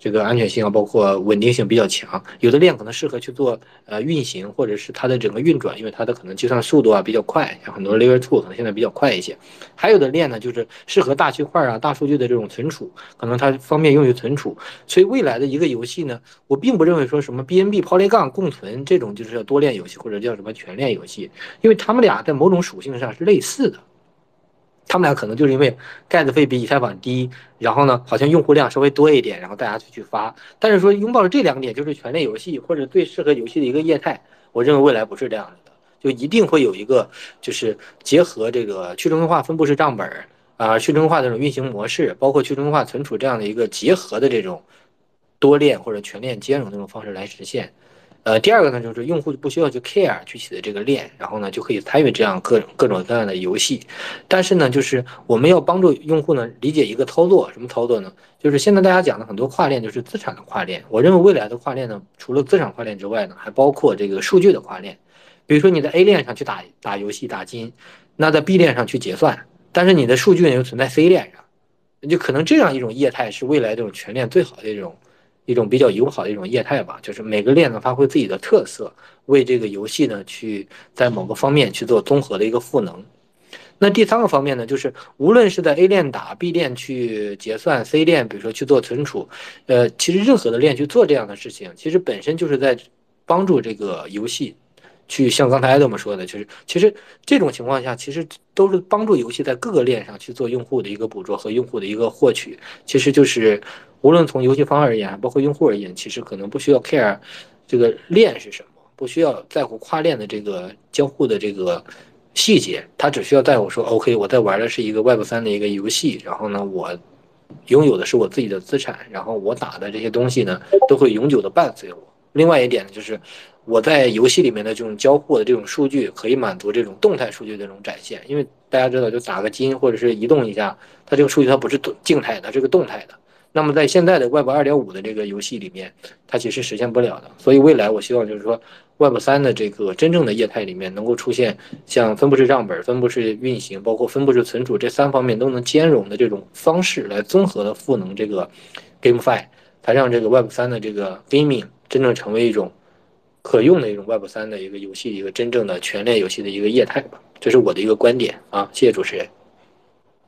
这个安全性啊，包括稳定性比较强，有的链可能适合去做呃运行，或者是它的整个运转，因为它的可能计算速度啊比较快，像很多 Layer Two 可能现在比较快一些。还有的链呢，就是适合大区块啊、大数据的这种存储，可能它方便用于存储。所以未来的一个游戏呢，我并不认为说什么 BNB、Polygon 共存这种就是要多链游戏或者叫什么全链游戏，因为他们俩在某种属性上是类似的。他们俩可能就是因为盖子费比以太坊低，然后呢，好像用户量稍微多一点，然后大家就去发。但是说拥抱了这两点，就是全链游戏或者最适合游戏的一个业态。我认为未来不是这样的，就一定会有一个就是结合这个去中心化分布式账本啊，去中心化这种运行模式，包括去中心化存储这样的一个结合的这种多链或者全链兼容这种方式来实现。呃，第二个呢，就是用户不需要去 care 具体的这个链，然后呢就可以参与这样各各种各样的游戏。但是呢，就是我们要帮助用户呢理解一个操作，什么操作呢？就是现在大家讲的很多跨链，就是资产的跨链。我认为未来的跨链呢，除了资产跨链之外呢，还包括这个数据的跨链。比如说你在 A 链上去打打游戏打金，那在 B 链上去结算，但是你的数据呢又存在 C 链上，就可能这样一种业态是未来这种全链最好的一种。一种比较友好的一种业态吧，就是每个链呢发挥自己的特色，为这个游戏呢去在某个方面去做综合的一个赋能。那第三个方面呢，就是无论是在 A 链打 B 链去结算，C 链比如说去做存储，呃，其实任何的链去做这样的事情，其实本身就是在帮助这个游戏去像刚才 Adam 说的，就是其实这种情况下，其实都是帮助游戏在各个链上去做用户的一个捕捉和用户的一个获取，其实就是。无论从游戏方而言，包括用户而言，其实可能不需要 care 这个链是什么，不需要在乎跨链的这个交互的这个细节，他只需要在乎说，OK，我在玩的是一个 Web 三的一个游戏，然后呢，我拥有的是我自己的资产，然后我打的这些东西呢，都会永久的伴随我。另外一点呢，就是我在游戏里面的这种交互的这种数据，可以满足这种动态数据的这种展现，因为大家知道，就打个金或者是移动一下，它这个数据它不是静态的，这个动态的。那么在现在的 Web 二点五的这个游戏里面，它其实实现不了的。所以未来我希望就是说，Web 三的这个真正的业态里面能够出现像分布式账本、分布式运行，包括分布式存储这三方面都能兼容的这种方式，来综合的赋能这个 GameFi，才让这个 Web 三的这个 Gaming 真正成为一种可用的一种 Web 三的一个游戏，一个真正的全链游戏的一个业态吧。这是我的一个观点啊，谢谢主持人。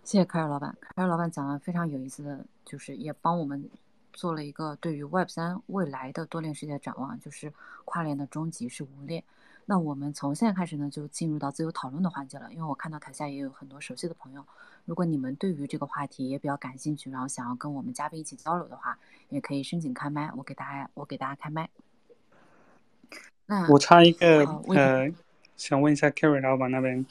谢谢凯尔老板，凯尔老板讲了非常有意思的就是也帮我们做了一个对于 Web 三未来的多链世界展望，就是跨链的终极是无链。那我们从现在开始呢，就进入到自由讨论的环节了。因为我看到台下也有很多熟悉的朋友，如果你们对于这个话题也比较感兴趣，然后想要跟我们嘉宾一起交流的话，也可以申请开麦，我给大家我给大家开麦。那我插一个呃，想问一下 Kerry 老板那边，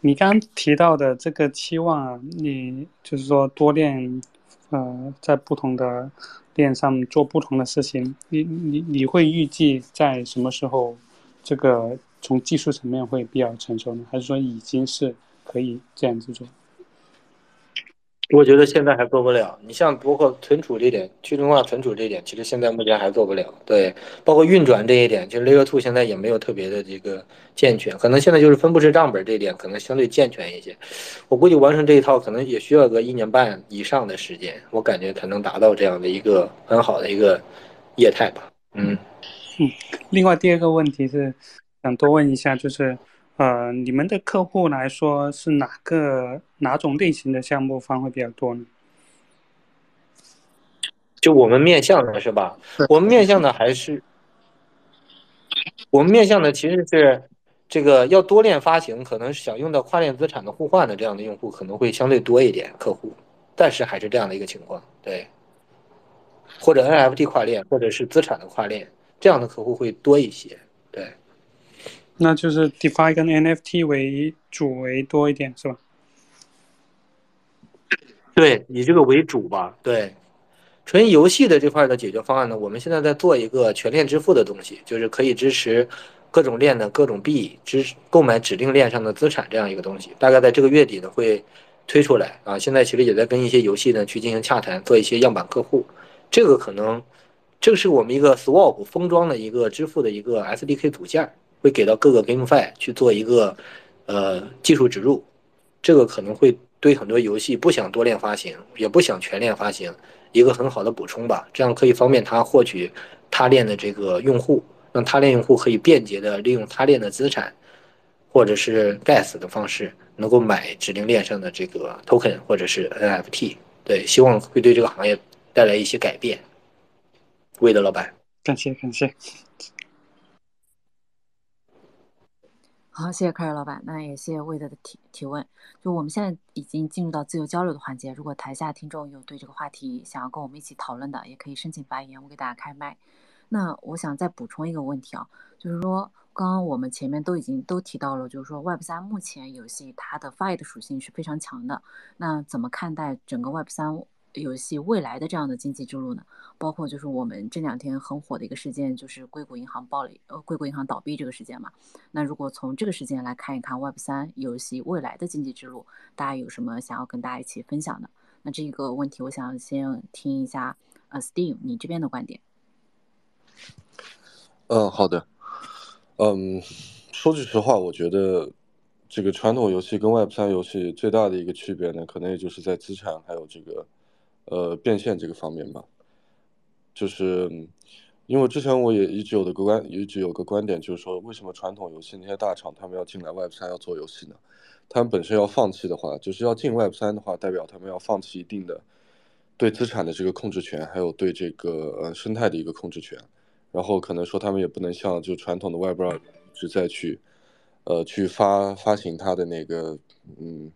你刚刚提到的这个期望啊，你就是说多练，呃，在不同的链上做不同的事情，你你你会预计在什么时候？这个从技术层面会比较成熟呢，还是说已经是可以这样子做？我觉得现在还做不了。你像包括存储这点，去中心化存储这点，其实现在目前还做不了。对，包括运转这一点，其实 Layer Two 现在也没有特别的这个健全，可能现在就是分布式账本这一点可能相对健全一些。我估计完成这一套可能也需要个一年半以上的时间，我感觉才能达到这样的一个很好的一个业态吧。嗯。嗯，另外第二个问题是，想多问一下，就是，呃，你们的客户来说是哪个哪种类型的项目方会比较多呢？就我们面向的是吧？我们面向的还是，我们面向的其实是这个要多链发行，可能是想用到跨链资产的互换的这样的用户可能会相对多一点客户，但是还是这样的一个情况，对，或者 NFT 跨链，或者是资产的跨链。这样的客户会多一些，对，那就是 DeFi 跟 NFT 为主为多一点，是吧？对，以这个为主吧。对，纯游戏的这块的解决方案呢，我们现在在做一个全链支付的东西，就是可以支持各种链的各种币，支购买指定链上的资产这样一个东西。大概在这个月底呢会推出来啊。现在其实也在跟一些游戏呢去进行洽谈，做一些样板客户。这个可能。这个是我们一个 Swap 封装的一个支付的一个 SDK 组件，会给到各个 GameFi 去做一个呃技术植入。这个可能会对很多游戏不想多链发行，也不想全链发行，一个很好的补充吧。这样可以方便他获取他链的这个用户，让他链用户可以便捷的利用他链的资产，或者是 Gas 的方式，能够买指定链上的这个 Token 或者是 NFT。对，希望会对这个行业带来一些改变。魏德老板，感谢感谢。好，谢谢科尔老板，那也谢谢魏德的提提问。就我们现在已经进入到自由交流的环节，如果台下听众有对这个话题想要跟我们一起讨论的，也可以申请发言，我给大家开麦。那我想再补充一个问题啊，就是说刚刚我们前面都已经都提到了，就是说 Web 三目前游戏它的 Fi 的属性是非常强的，那怎么看待整个 Web 三？游戏未来的这样的经济之路呢，包括就是我们这两天很火的一个事件，就是硅谷银行暴雷，呃，硅谷银行倒闭这个事件嘛。那如果从这个事件来看一看 Web 三游戏未来的经济之路，大家有什么想要跟大家一起分享的？那这个问题，我想先听一下，呃，Steve，你这边的观点。嗯，好的。嗯，说句实话，我觉得这个传统游戏跟 Web 三游戏最大的一个区别呢，可能也就是在资产还有这个。呃，变现这个方面吧，就是因为之前我也一直有的观，一直有个观点，就是说，为什么传统游戏那些大厂他们要进来 Web 三要做游戏呢？他们本身要放弃的话，就是要进 Web 三的话，代表他们要放弃一定的对资产的这个控制权，还有对这个呃生态的一个控制权。然后可能说他们也不能像就传统的 Web 二一直在去呃去发发行它的那个嗯。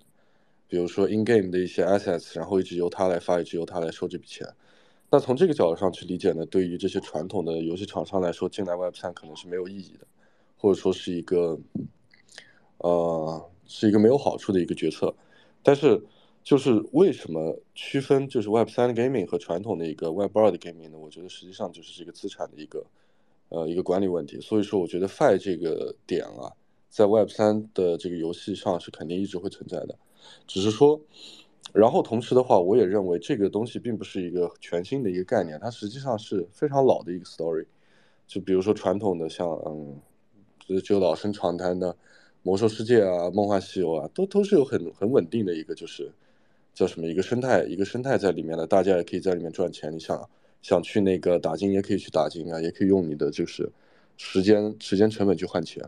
比如说 in game 的一些 assets，然后一直由他来发，一直由他来收这笔钱。那从这个角度上去理解呢，对于这些传统的游戏厂商来说，进来 Web 三可能是没有意义的，或者说是一个，呃，是一个没有好处的一个决策。但是，就是为什么区分就是 Web 三 gaming 和传统的一个 Web 二的 gaming 呢？我觉得实际上就是这个资产的一个，呃，一个管理问题。所以说，我觉得 Fi 这个点啊，在 Web 三的这个游戏上是肯定一直会存在的。只是说，然后同时的话，我也认为这个东西并不是一个全新的一个概念，它实际上是非常老的一个 story。就比如说传统的像嗯，就就老生常谈的魔兽世界啊、梦幻西游啊，都都是有很很稳定的一个就是叫什么一个生态一个生态在里面的，大家也可以在里面赚钱。你想想去那个打金也可以去打金啊，也可以用你的就是时间时间成本去换钱。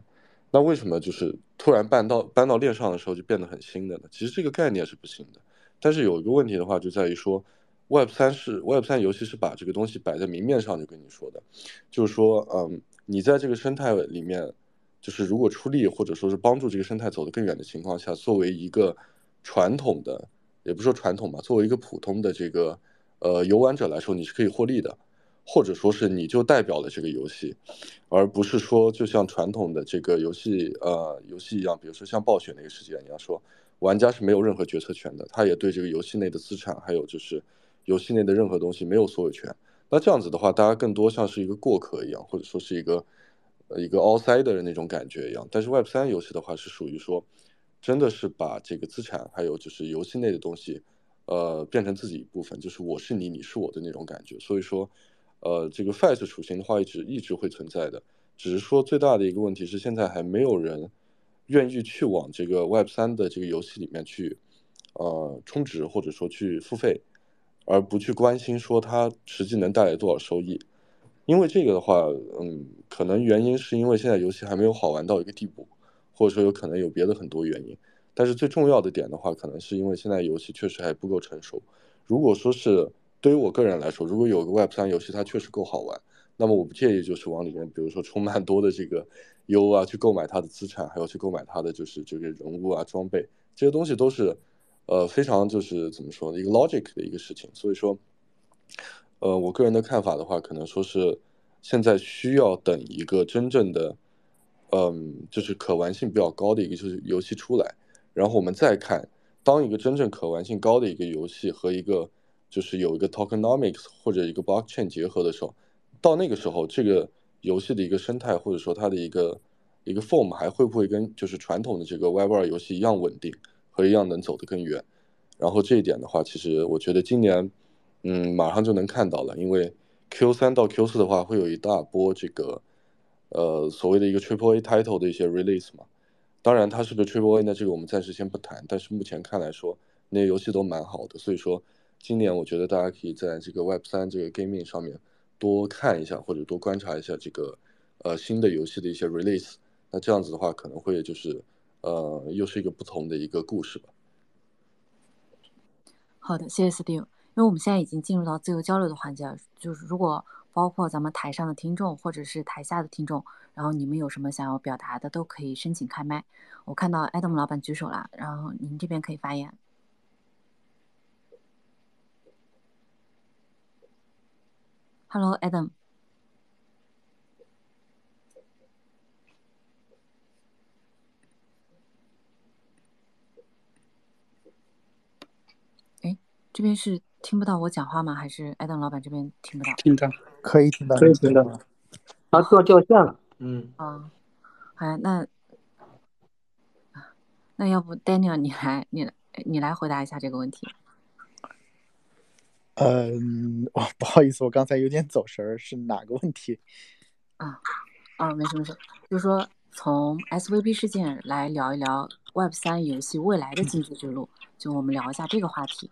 那为什么就是突然搬到搬到链上的时候就变得很新的呢？其实这个概念是不新的，但是有一个问题的话就在于说，Web 三是 Web 三游戏是把这个东西摆在明面上就跟你说的，就是说，嗯，你在这个生态里面，就是如果出力或者说是帮助这个生态走得更远的情况下，作为一个传统的，也不说传统吧，作为一个普通的这个呃游玩者来说，你是可以获利的，或者说是你就代表了这个游戏，而不是说就像传统的这个游戏呃游戏一样，比如说像暴雪那个事件一样，说玩家是没有任何决策权的，他也对这个游戏内的资产还有就是。游戏内的任何东西没有所有权，那这样子的话，大家更多像是一个过客一样，或者说是一个一个 outsider 的那种感觉一样。但是 Web 三游戏的话，是属于说，真的是把这个资产还有就是游戏内的东西，呃，变成自己一部分，就是我是你，你是我的那种感觉。所以说，呃，这个 fast 属性的话，一直一直会存在的，只是说最大的一个问题是，现在还没有人愿意去往这个 Web 三的这个游戏里面去，呃，充值或者说去付费。而不去关心说它实际能带来多少收益，因为这个的话，嗯，可能原因是因为现在游戏还没有好玩到一个地步，或者说有可能有别的很多原因。但是最重要的点的话，可能是因为现在游戏确实还不够成熟。如果说是对于我个人来说，如果有个 Web 三游戏它确实够好玩，那么我不介意就是往里面，比如说充蛮多的这个 U 啊，去购买它的资产，还有去购买它的就是这个人物啊、装备这些东西都是。呃，非常就是怎么说呢，一个 logic 的一个事情。所以说，呃，我个人的看法的话，可能说是现在需要等一个真正的，嗯，就是可玩性比较高的一个就是游戏出来，然后我们再看，当一个真正可玩性高的一个游戏和一个就是有一个 tokenomics 或者一个 blockchain 结合的时候，到那个时候，这个游戏的一个生态或者说它的一个一个 form 还会不会跟就是传统的这个 Web 二游戏一样稳定？和一样能走得更远，然后这一点的话，其实我觉得今年，嗯，马上就能看到了，因为 Q 三到 Q 四的话，会有一大波这个，呃，所谓的一个 Triple A title 的一些 release 嘛。当然，它是不是 Triple A 呢？这个我们暂时先不谈。但是目前看来说，那些游戏都蛮好的，所以说今年我觉得大家可以在这个 Web 三这个 gaming 上面多看一下，或者多观察一下这个，呃，新的游戏的一些 release。那这样子的话，可能会就是。呃，又是一个不同的一个故事吧。好的，谢谢 Steve。因为我们现在已经进入到自由交流的环节了，就是如果包括咱们台上的听众或者是台下的听众，然后你们有什么想要表达的，都可以申请开麦。我看到 Adam 老板举手了，然后您这边可以发言。Hello，Adam。哎这边是听不到我讲话吗？还是 Adam 老板这边听不到？听到，可以听到，可以听到。他做掉线了。嗯。啊，好，那那要不 Daniel 你来，你你来回答一下这个问题。嗯，哦，不好意思，我刚才有点走神儿，是哪个问题？啊啊，没事没事，就是说从 SVB 事件来聊一聊 Web 三游戏未来的经济之路，就我们聊一下这个话题。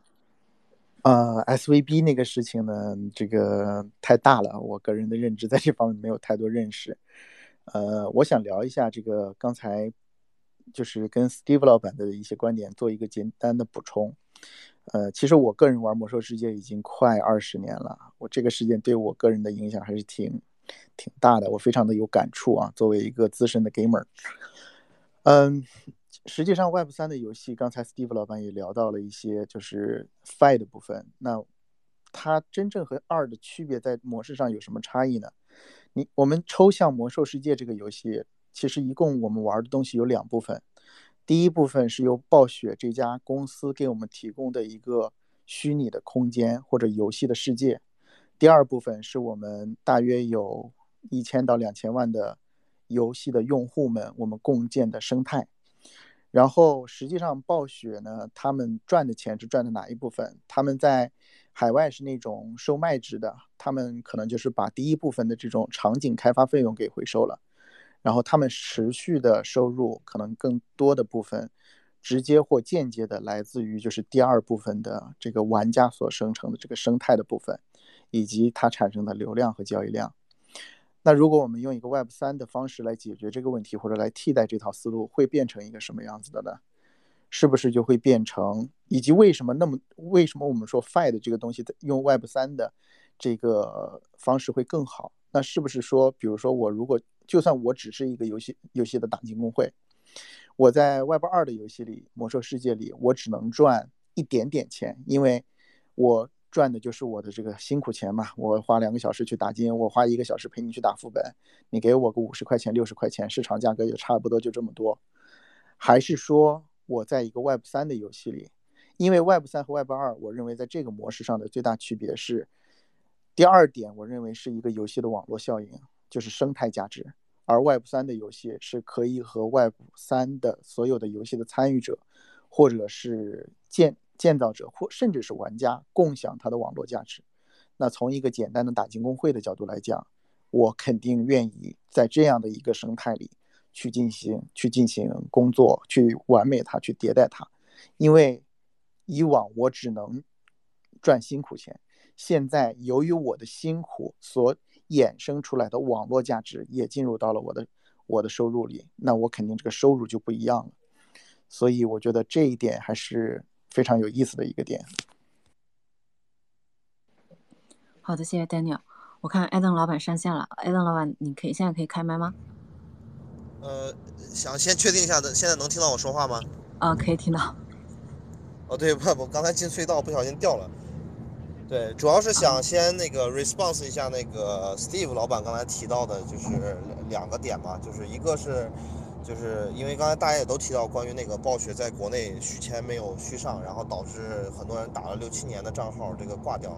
呃，SVB 那个事情呢，这个太大了，我个人的认知在这方面没有太多认识。呃，我想聊一下这个刚才就是跟 Steve 老板的一些观点做一个简单的补充。呃，其实我个人玩魔兽世界已经快二十年了，我这个事件对我个人的影响还是挺挺大的，我非常的有感触啊。作为一个资深的 gamer，嗯。实际上，Web 三的游戏，刚才 Steve 老板也聊到了一些，就是 Fi 的部分。那它真正和二的区别在模式上有什么差异呢？你我们抽象魔兽世界这个游戏，其实一共我们玩的东西有两部分。第一部分是由暴雪这家公司给我们提供的一个虚拟的空间或者游戏的世界。第二部分是我们大约有一千到两千万的游戏的用户们，我们共建的生态。然后实际上，暴雪呢，他们赚的钱是赚的哪一部分？他们在海外是那种售卖制的，他们可能就是把第一部分的这种场景开发费用给回收了，然后他们持续的收入可能更多的部分，直接或间接的来自于就是第二部分的这个玩家所生成的这个生态的部分，以及它产生的流量和交易量。那如果我们用一个 Web 三的方式来解决这个问题，或者来替代这套思路，会变成一个什么样子的呢？是不是就会变成，以及为什么那么为什么我们说 Fi 的这个东西用 Web 三的这个方式会更好？那是不是说，比如说我如果就算我只是一个游戏游戏的打金工会，我在 Web 二的游戏里，魔兽世界里，我只能赚一点点钱，因为我赚的就是我的这个辛苦钱嘛。我花两个小时去打金，我花一个小时陪你去打副本，你给我个五十块钱、六十块钱，市场价格也差不多就这么多。还是说我在一个 Web 三的游戏里，因为 Web 三和 Web 二，我认为在这个模式上的最大区别是，第二点，我认为是一个游戏的网络效应，就是生态价值。而 Web 三的游戏是可以和 Web 三的所有的游戏的参与者，或者是建建造者，或甚至是玩家共享它的网络价值。那从一个简单的打金工会的角度来讲，我肯定愿意在这样的一个生态里去进行去进行工作，去完美它，去迭代它。因为以往我只能赚辛苦钱，现在由于我的辛苦所衍生出来的网络价值也进入到了我的我的收入里，那我肯定这个收入就不一样了。所以我觉得这一点还是非常有意思的一个点。好的，谢谢 Daniel。我看艾登老板上线了，艾登老板，你可以现在可以开麦吗？呃，想先确定一下的，现在能听到我说话吗？啊，可以听到。哦，对，不，我刚才进隧道不小心掉了。对，主要是想先那个 response 一下那个 Steve 老板刚才提到的，就是两个点嘛，就是一个是，就是因为刚才大家也都提到关于那个暴雪在国内续签没有续上，然后导致很多人打了六七年的账号这个挂掉。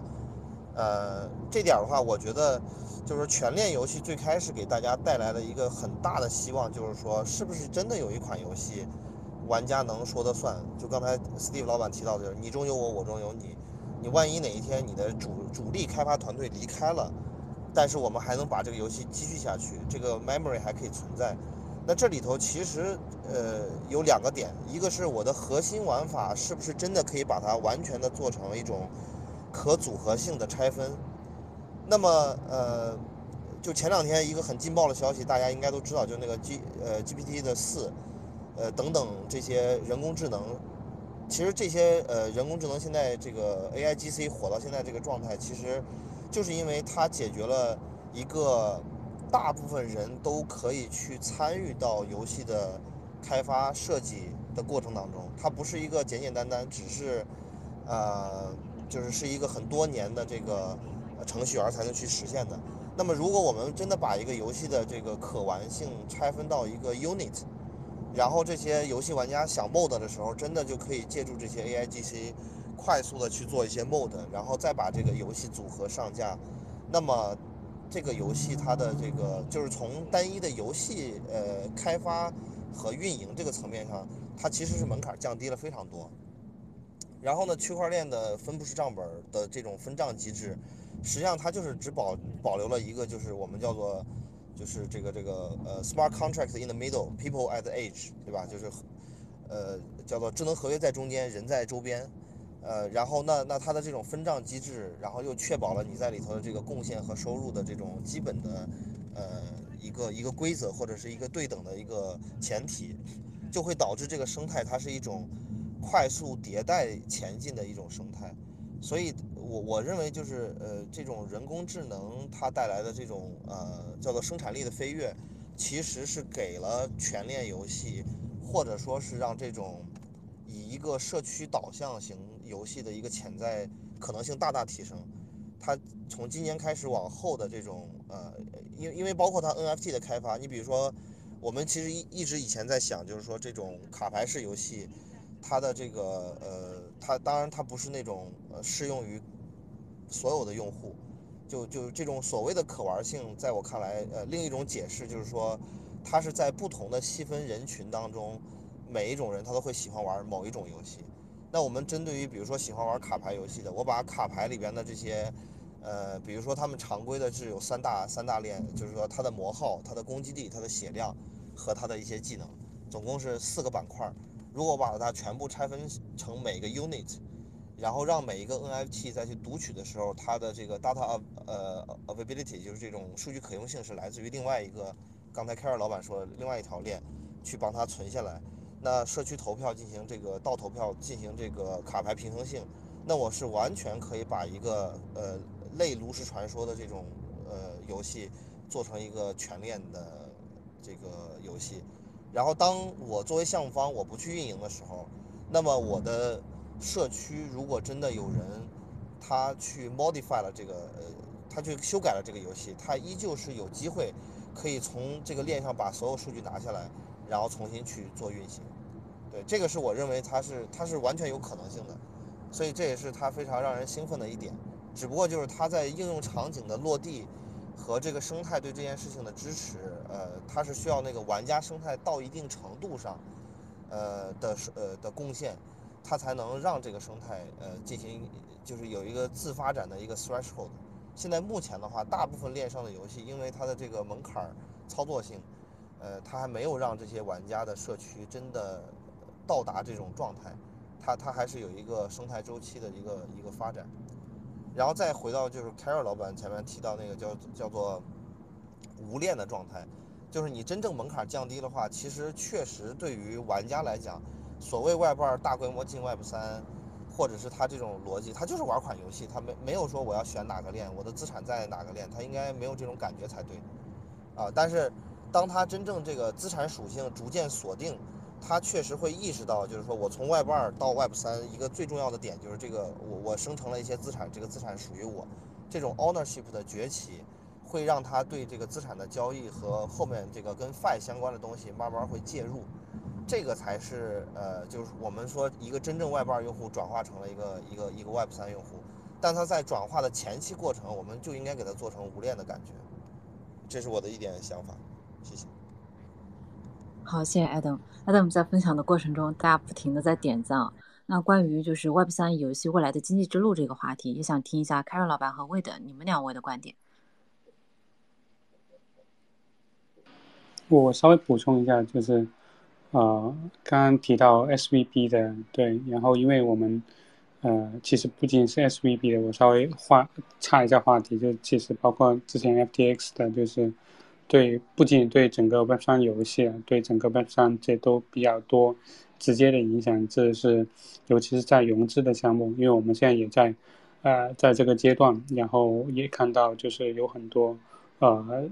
呃，这点的话，我觉得就是全链游戏最开始给大家带来的一个很大的希望，就是说是不是真的有一款游戏，玩家能说的算？就刚才 Steve 老板提到的，就是你中有我，我中有你。你万一哪一天你的主主力开发团队离开了，但是我们还能把这个游戏继续下去，这个 memory 还可以存在。那这里头其实呃有两个点，一个是我的核心玩法是不是真的可以把它完全的做成一种可组合性的拆分。那么呃，就前两天一个很劲爆的消息，大家应该都知道，就那个 G 呃 GPT 的四，呃等等这些人工智能。其实这些呃人工智能现在这个 A I G C 火到现在这个状态，其实就是因为它解决了一个大部分人都可以去参与到游戏的开发设计的过程当中，它不是一个简简单单只是呃就是是一个很多年的这个程序员才能去实现的。那么如果我们真的把一个游戏的这个可玩性拆分到一个 unit。然后这些游戏玩家想 mod 的时候，真的就可以借助这些 A I G C，快速的去做一些 mod，然后再把这个游戏组合上架。那么，这个游戏它的这个就是从单一的游戏呃开发和运营这个层面上，它其实是门槛降低了非常多。然后呢，区块链的分布式账本的这种分账机制，实际上它就是只保保留了一个，就是我们叫做。就是这个这个呃，smart contract in the middle，people at the edge，对吧？就是，呃，叫做智能合约在中间，人在周边，呃，然后那那它的这种分账机制，然后又确保了你在里头的这个贡献和收入的这种基本的，呃，一个一个规则或者是一个对等的一个前提，就会导致这个生态它是一种快速迭代前进的一种生态，所以。我我认为就是呃，这种人工智能它带来的这种呃叫做生产力的飞跃，其实是给了全链游戏，或者说是让这种以一个社区导向型游戏的一个潜在可能性大大提升。它从今年开始往后的这种呃，因因为包括它 NFT 的开发，你比如说我们其实一一直以前在想，就是说这种卡牌式游戏，它的这个呃，它当然它不是那种呃适用于。所有的用户，就就这种所谓的可玩性，在我看来，呃，另一种解释就是说，它是在不同的细分人群当中，每一种人他都会喜欢玩某一种游戏。那我们针对于比如说喜欢玩卡牌游戏的，我把卡牌里边的这些，呃，比如说他们常规的是有三大三大链，就是说它的魔耗、它的攻击力、它的血量和它的一些技能，总共是四个板块。如果把它全部拆分成每个 unit。然后让每一个 NFT 再去读取的时候，它的这个 data 呃 availability 就是这种数据可用性是来自于另外一个，刚才凯尔老板说的另外一条链，去帮它存下来。那社区投票进行这个到投票进行这个卡牌平衡性，那我是完全可以把一个呃类炉石传说的这种呃游戏做成一个全链的这个游戏。然后当我作为项目方我不去运营的时候，那么我的社区如果真的有人他去 modify 了这个呃，他去修改了这个游戏，他依旧是有机会可以从这个链上把所有数据拿下来，然后重新去做运行。对，这个是我认为它是它是完全有可能性的，所以这也是它非常让人兴奋的一点。只不过就是它在应用场景的落地和这个生态对这件事情的支持，呃，它是需要那个玩家生态到一定程度上，呃的呃的贡献，它才能让这个生态呃进行就是有一个自发展的一个 threshold。现在目前的话，大部分链上的游戏因为它的这个门槛操作性，呃，它还没有让这些玩家的社区真的。到达这种状态，它它还是有一个生态周期的一个一个发展，然后再回到就是凯尔老板前面提到那个叫叫做无链的状态，就是你真正门槛降低的话，其实确实对于玩家来讲，所谓 Web 二大规模进 Web 三，或者是他这种逻辑，他就是玩款游戏，他没没有说我要选哪个链，我的资产在哪个链，他应该没有这种感觉才对，啊，但是当他真正这个资产属性逐渐锁定。他确实会意识到，就是说我从 Web 二到 Web 三，一个最重要的点就是这个，我我生成了一些资产，这个资产属于我，这种 ownership 的崛起，会让他对这个资产的交易和后面这个跟 Fi 相关的东西慢慢会介入，这个才是呃，就是我们说一个真正 Web 二用户转化成了一个一个一个 Web 三用户，但他在转化的前期过程，我们就应该给他做成无链的感觉，这是我的一点想法，谢谢。好，谢谢 Adam。Adam 在分享的过程中，大家不停的在点赞。那关于就是 Web 三游戏未来的经济之路这个话题，也想听一下 Karen 老板和 Wade 你们两位的观点。我稍微补充一下，就是呃，刚刚提到 SVB 的，对，然后因为我们呃，其实不仅是 SVB 的，我稍微话插一下话题，就其实包括之前 FTX 的，就是。对，不仅对整个 Web 三游戏，对整个 Web 三这都比较多直接的影响。这是尤其是在融资的项目，因为我们现在也在，呃，在这个阶段，然后也看到就是有很多，呃，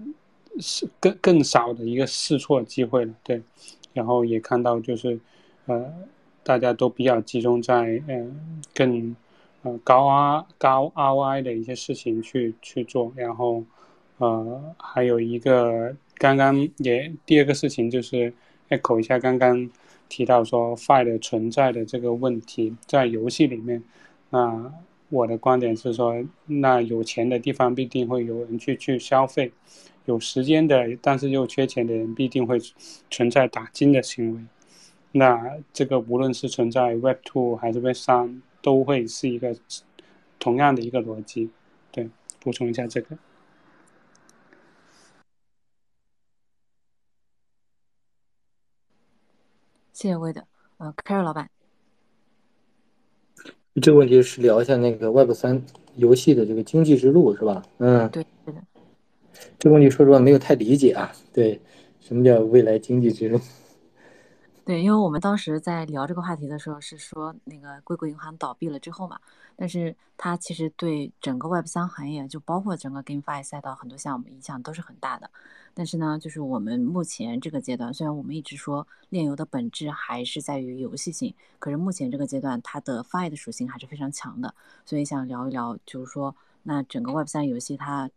是更更少的一个试错机会了。对，然后也看到就是，呃，大家都比较集中在嗯更，呃高 R 高 ROI 的一些事情去去做，然后。呃，还有一个刚刚也第二个事情就是 echo 一下刚刚提到说 file 存在的这个问题，在游戏里面，那我的观点是说，那有钱的地方必定会有人去去消费，有时间的但是又缺钱的人必定会存在打金的行为，那这个无论是存在 Web Two 还是 Web 三，都会是一个同样的一个逻辑，对，补充一下这个。谢谢魏的，呃，凯瑞老板，这个问题是聊一下那个 Web 三游戏的这个经济之路是吧？嗯，对，是的。这个问题说实话没有太理解啊。对，什么叫未来经济之路？对，因为我们当时在聊这个话题的时候，是说那个硅谷银行倒闭了之后嘛，但是它其实对整个 Web 三行业，就包括整个 GameFi 赛道很多项目影响都是很大的。但是呢，就是我们目前这个阶段，虽然我们一直说炼油的本质还是在于游戏性，可是目前这个阶段它的 Fi 的属性还是非常强的，所以想聊一聊，就是说那整个 Web 三游戏它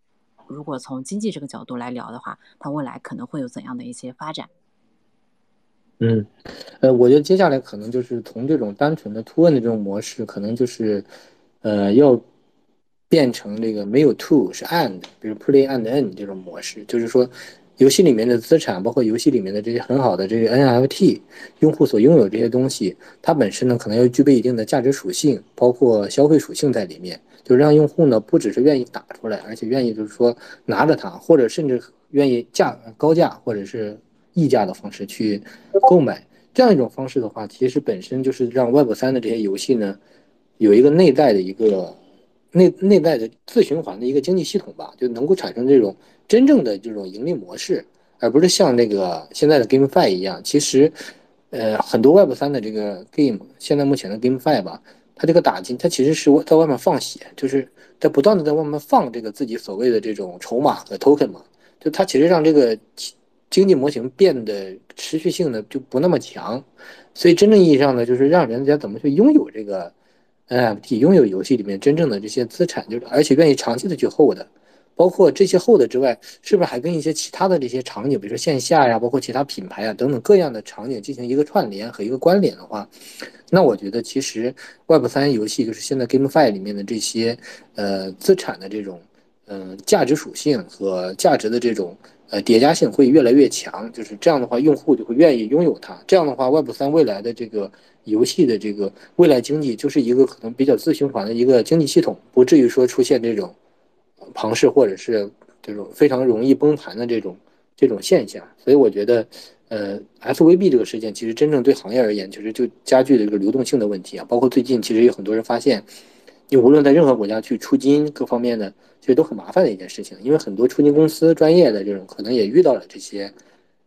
如果从经济这个角度来聊的话，它未来可能会有怎样的一些发展？嗯，呃，我觉得接下来可能就是从这种单纯的突问的这种模式，可能就是，呃，要变成这个没有 to 是 and，比如 play and N 这种模式，就是说，游戏里面的资产，包括游戏里面的这些很好的这个 NFT 用户所拥有这些东西，它本身呢可能要具备一定的价值属性，包括消费属性在里面，就让用户呢不只是愿意打出来，而且愿意就是说拿着它，或者甚至愿意价高价或者是。溢价的方式去购买，这样一种方式的话，其实本身就是让 Web 三的这些游戏呢，有一个内在的一个内内在的自循环的一个经济系统吧，就能够产生这种真正的这种盈利模式，而不是像那个现在的 GameFi 一样，其实，呃，很多 Web 三的这个 game，现在目前的 GameFi 吧，它这个打金，它其实是在外面放血，就是在不断的在外面放这个自己所谓的这种筹码和 token 嘛，就它其实让这个经济模型变得持续性的就不那么强，所以真正意义上呢，就是让人家怎么去拥有这个 NFT，拥有游戏里面真正的这些资产，就是而且愿意长期的去 hold 的。包括这些后的之外，是不是还跟一些其他的这些场景，比如说线下呀，包括其他品牌啊等等各样的场景进行一个串联和一个关联的话，那我觉得其实 Web 三游戏就是现在 GameFi 里面的这些呃资产的这种嗯价值属性和价值的这种呃叠加性会越来越强，就是这样的话，用户就会愿意拥有它。这样的话，Web 三未来的这个游戏的这个未来经济就是一个可能比较自循环的一个经济系统，不至于说出现这种。庞氏或者是这种非常容易崩盘的这种这种现象，所以我觉得，呃，SVB 这个事件其实真正对行业而言，其实就加剧了这个流动性的问题啊。包括最近其实有很多人发现，你无论在任何国家去出金，各方面的其实都很麻烦的一件事情，因为很多出金公司专业的这种可能也遇到了这些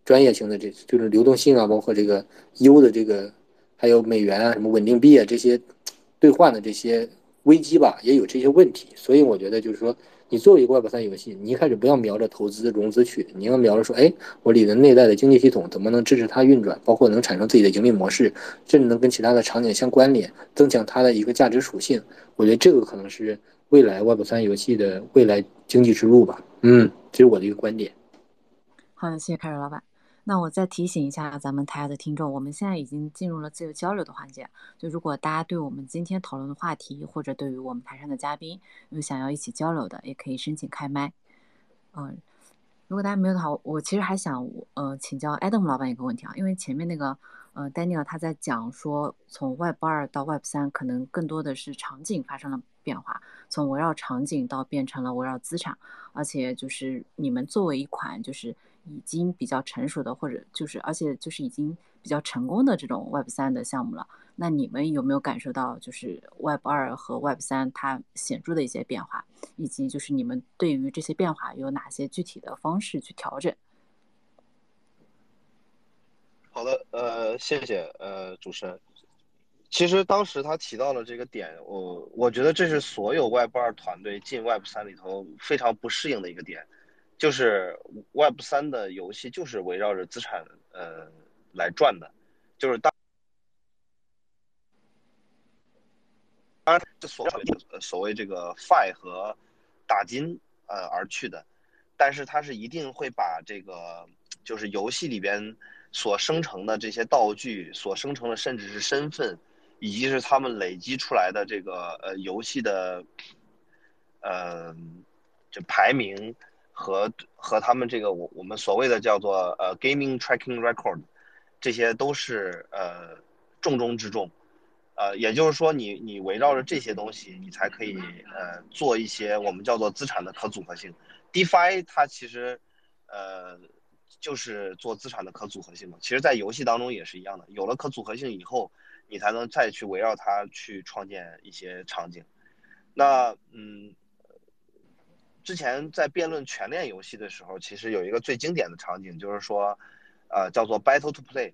专业性的这就是流动性啊，包括这个 U 的这个还有美元啊什么稳定币啊这些兑换的这些危机吧，也有这些问题。所以我觉得就是说。你作为一个 Web 三游戏，你一开始不要瞄着投资融资去，你要瞄着说，哎，我里的内在的经济系统怎么能支持它运转，包括能产生自己的盈利模式，甚至能跟其他的场景相关联，增强它的一个价值属性。我觉得这个可能是未来 Web 三游戏的未来经济之路吧。嗯，这是我的一个观点。好的，谢谢凯瑞老板。那我再提醒一下咱们台下的听众，我们现在已经进入了自由交流的环节。就如果大家对我们今天讨论的话题，或者对于我们台上的嘉宾有想要一起交流的，也可以申请开麦。嗯，如果大家没有的话，我其实还想呃请教 Adam 老板一个问题啊，因为前面那个呃 Daniel 他在讲说，从 Web 二到 Web 三，可能更多的是场景发生了变化，从围绕场景到变成了围绕资产，而且就是你们作为一款就是。已经比较成熟的，或者就是，而且就是已经比较成功的这种 Web 三的项目了。那你们有没有感受到，就是 Web 二和 Web 三它显著的一些变化，以及就是你们对于这些变化有哪些具体的方式去调整？好的，呃，谢谢，呃，主持人。其实当时他提到了这个点，我我觉得这是所有 Web 二团队进 Web 三里头非常不适应的一个点。就是 Web 三的游戏就是围绕着资产呃来转的，就是当当然这所谓所谓这个 Fi 和打金呃而去的，但是它是一定会把这个就是游戏里边所生成的这些道具所生成的甚至是身份，以及是他们累积出来的这个呃游戏的呃就排名。和和他们这个我我们所谓的叫做呃 gaming tracking record，这些都是呃重中之重，呃也就是说你你围绕着这些东西，你才可以呃做一些我们叫做资产的可组合性。DeFi 它其实呃就是做资产的可组合性嘛，其实在游戏当中也是一样的，有了可组合性以后，你才能再去围绕它去创建一些场景。那嗯。之前在辩论全链游戏的时候，其实有一个最经典的场景，就是说，呃，叫做 Battle to Play。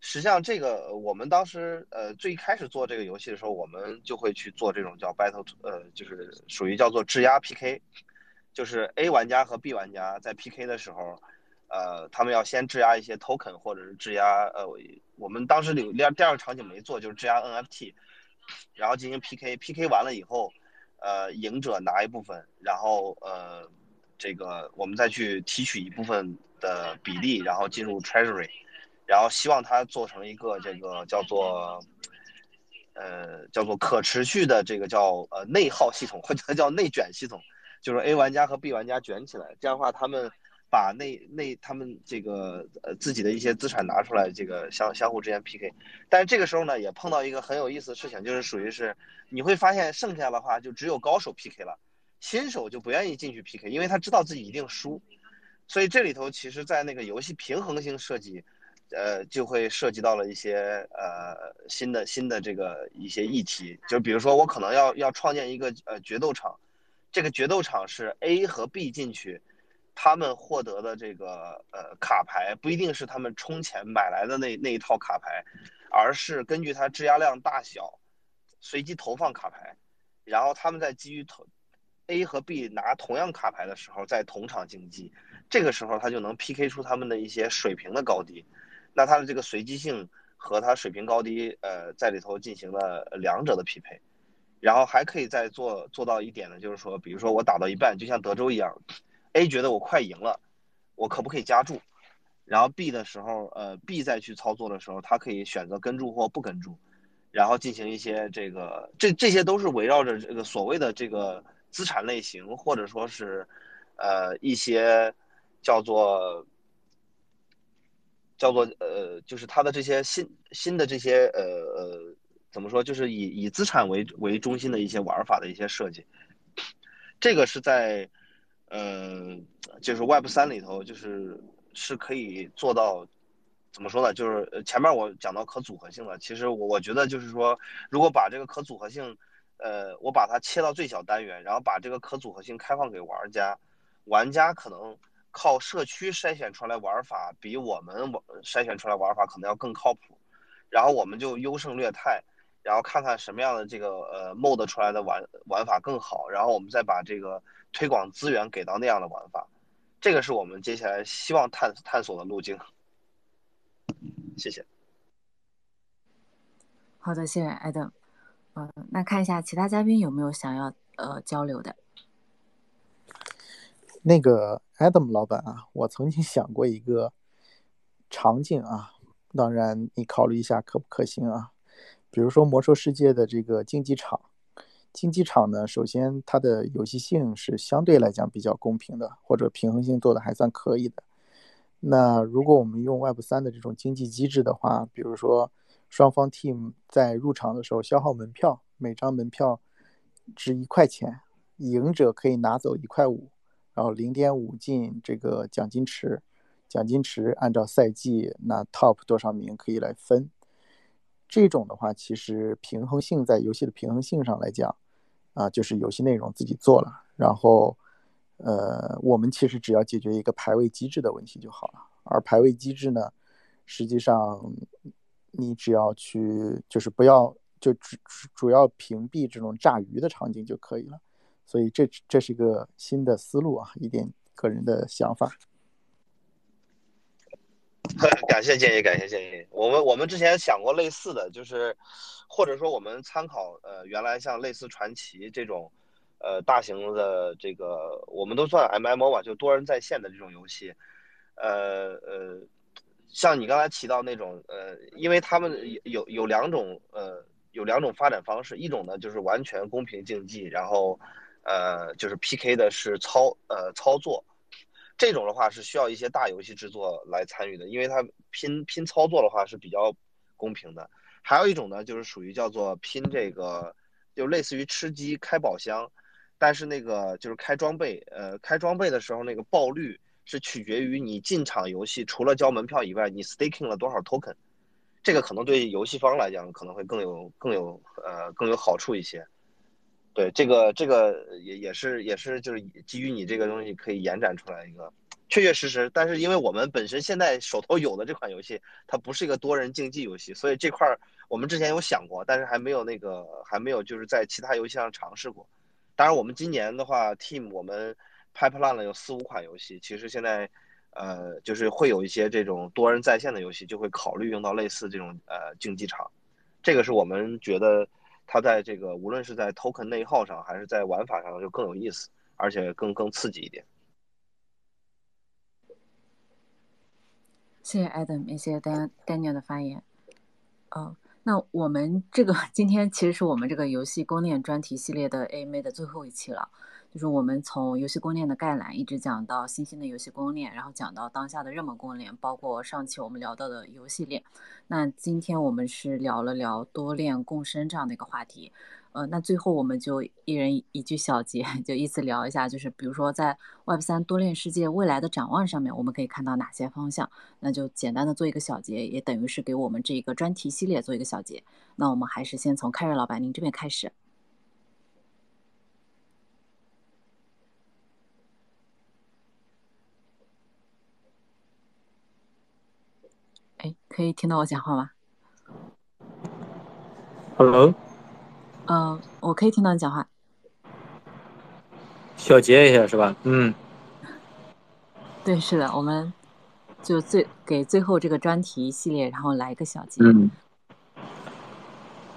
实际上，这个我们当时呃最开始做这个游戏的时候，我们就会去做这种叫 Battle to，呃，就是属于叫做质押 PK，就是 A 玩家和 B 玩家在 PK 的时候，呃，他们要先质押一些 token 或者是质押，呃，我们当时有第二第二个场景没做，就是质押 NFT，然后进行 PK，PK 完了以后。呃，赢者拿一部分，然后呃，这个我们再去提取一部分的比例，然后进入 treasury，然后希望它做成一个这个叫做呃叫做可持续的这个叫呃内耗系统或者叫内卷系统，就是 A 玩家和 B 玩家卷起来，这样的话他们。把那那他们这个呃自己的一些资产拿出来，这个相相互之间 PK，但是这个时候呢，也碰到一个很有意思的事情，就是属于是你会发现剩下的话就只有高手 PK 了，新手就不愿意进去 PK，因为他知道自己一定输，所以这里头其实，在那个游戏平衡性设计，呃，就会涉及到了一些呃新的新的这个一些议题，就比如说我可能要要创建一个呃决斗场，这个决斗场是 A 和 B 进去。他们获得的这个呃卡牌不一定是他们充钱买来的那那一套卡牌，而是根据它质押量大小，随机投放卡牌，然后他们在基于投 A 和 B 拿同样卡牌的时候，在同场竞技，这个时候他就能 PK 出他们的一些水平的高低，那它的这个随机性和它水平高低，呃，在里头进行了两者的匹配，然后还可以再做做到一点呢，就是说，比如说我打到一半，就像德州一样。A 觉得我快赢了，我可不可以加注？然后 B 的时候，呃，B 再去操作的时候，他可以选择跟注或不跟注，然后进行一些这个，这这些都是围绕着这个所谓的这个资产类型，或者说是，呃，一些叫做叫做呃，就是它的这些新新的这些呃呃，怎么说，就是以以资产为为中心的一些玩法的一些设计，这个是在。嗯，就是 Web 三里头，就是是可以做到，怎么说呢？就是前面我讲到可组合性了。其实我我觉得就是说，如果把这个可组合性，呃，我把它切到最小单元，然后把这个可组合性开放给玩家，玩家可能靠社区筛选出来玩法，比我们筛选出来玩法可能要更靠谱。然后我们就优胜劣汰，然后看看什么样的这个呃 mod 出来的玩玩法更好，然后我们再把这个。推广资源给到那样的玩法，这个是我们接下来希望探探索的路径。谢谢。好的，谢谢 Adam。呃，那看一下其他嘉宾有没有想要呃交流的。那个 Adam 老板啊，我曾经想过一个场景啊，当然你考虑一下可不可行啊？比如说魔兽世界的这个竞技场。竞技场呢，首先它的游戏性是相对来讲比较公平的，或者平衡性做的还算可以的。那如果我们用 Web 三的这种经济机制的话，比如说双方 team 在入场的时候消耗门票，每张门票值一块钱，赢者可以拿走一块五，然后零点五进这个奖金池，奖金池按照赛季那 top 多少名可以来分。这种的话，其实平衡性在游戏的平衡性上来讲。啊，就是游戏内容自己做了，然后，呃，我们其实只要解决一个排位机制的问题就好了。而排位机制呢，实际上你只要去，就是不要就主主要屏蔽这种炸鱼的场景就可以了。所以这这是一个新的思路啊，一点个人的想法。感谢建议，感谢建议。我们我们之前想过类似的就是。或者说，我们参考呃，原来像类似传奇这种，呃，大型的这个，我们都算 MMO 吧，就多人在线的这种游戏，呃呃，像你刚才提到那种，呃，因为他们有有两种，呃，有两种发展方式，一种呢就是完全公平竞技，然后，呃，就是 PK 的是操呃操作，这种的话是需要一些大游戏制作来参与的，因为它拼拼操作的话是比较公平的。还有一种呢，就是属于叫做拼这个，就类似于吃鸡开宝箱，但是那个就是开装备，呃，开装备的时候那个爆率是取决于你进场游戏除了交门票以外，你 staking 了多少 token，这个可能对游戏方来讲可能会更有更有呃更有好处一些。对，这个这个也也是也是就是基于你这个东西可以延展出来一个。确确实实，但是因为我们本身现在手头有的这款游戏，它不是一个多人竞技游戏，所以这块儿我们之前有想过，但是还没有那个还没有就是在其他游戏上尝试过。当然，我们今年的话，Team 我们 pipeline 了有四五款游戏，其实现在呃就是会有一些这种多人在线的游戏，就会考虑用到类似这种呃竞技场。这个是我们觉得它在这个无论是在 token 内耗上，还是在玩法上就更有意思，而且更更刺激一点。谢谢 Adam，也谢谢 Dan Daniel 的发言。呃，那我们这个今天其实是我们这个游戏攻略专题系列的 AMA 的最后一期了。就是我们从游戏公链的概览一直讲到新兴的游戏公链，然后讲到当下的热门公链，包括上期我们聊到的游戏链。那今天我们是聊了聊多链共生这样的一个话题。呃，那最后我们就一人一句小结，就依次聊一下，就是比如说在 Web 三多链世界未来的展望上面，我们可以看到哪些方向？那就简单的做一个小结，也等于是给我们这个专题系列做一个小结。那我们还是先从凯瑞老板您这边开始。可以听到我讲话吗？Hello。嗯，我可以听到你讲话。小结一下是吧？嗯。对，是的，我们就最给最后这个专题系列，然后来一个小结。嗯。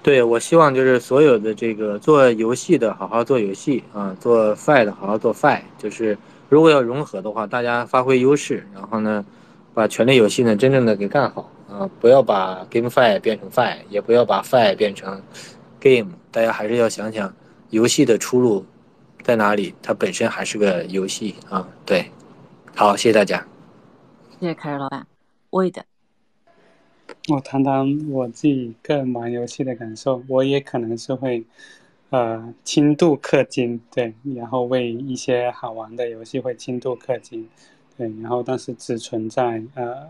对，我希望就是所有的这个做游戏的好好做游戏啊，做 Fi 的好好做 Fi，就是如果要融合的话，大家发挥优势，然后呢，把权力游戏呢真正的给干好啊，不要把 GameFi 变成 Fi，也不要把 Fi 变成 Game，大家还是要想想游戏的出路在哪里，它本身还是个游戏啊。对，好，谢谢大家。谢谢凯瑞老板，Wade。我谈谈我自己个人玩游戏的感受，我也可能是会，呃，轻度氪金，对，然后为一些好玩的游戏会轻度氪金，对，然后但是只存在呃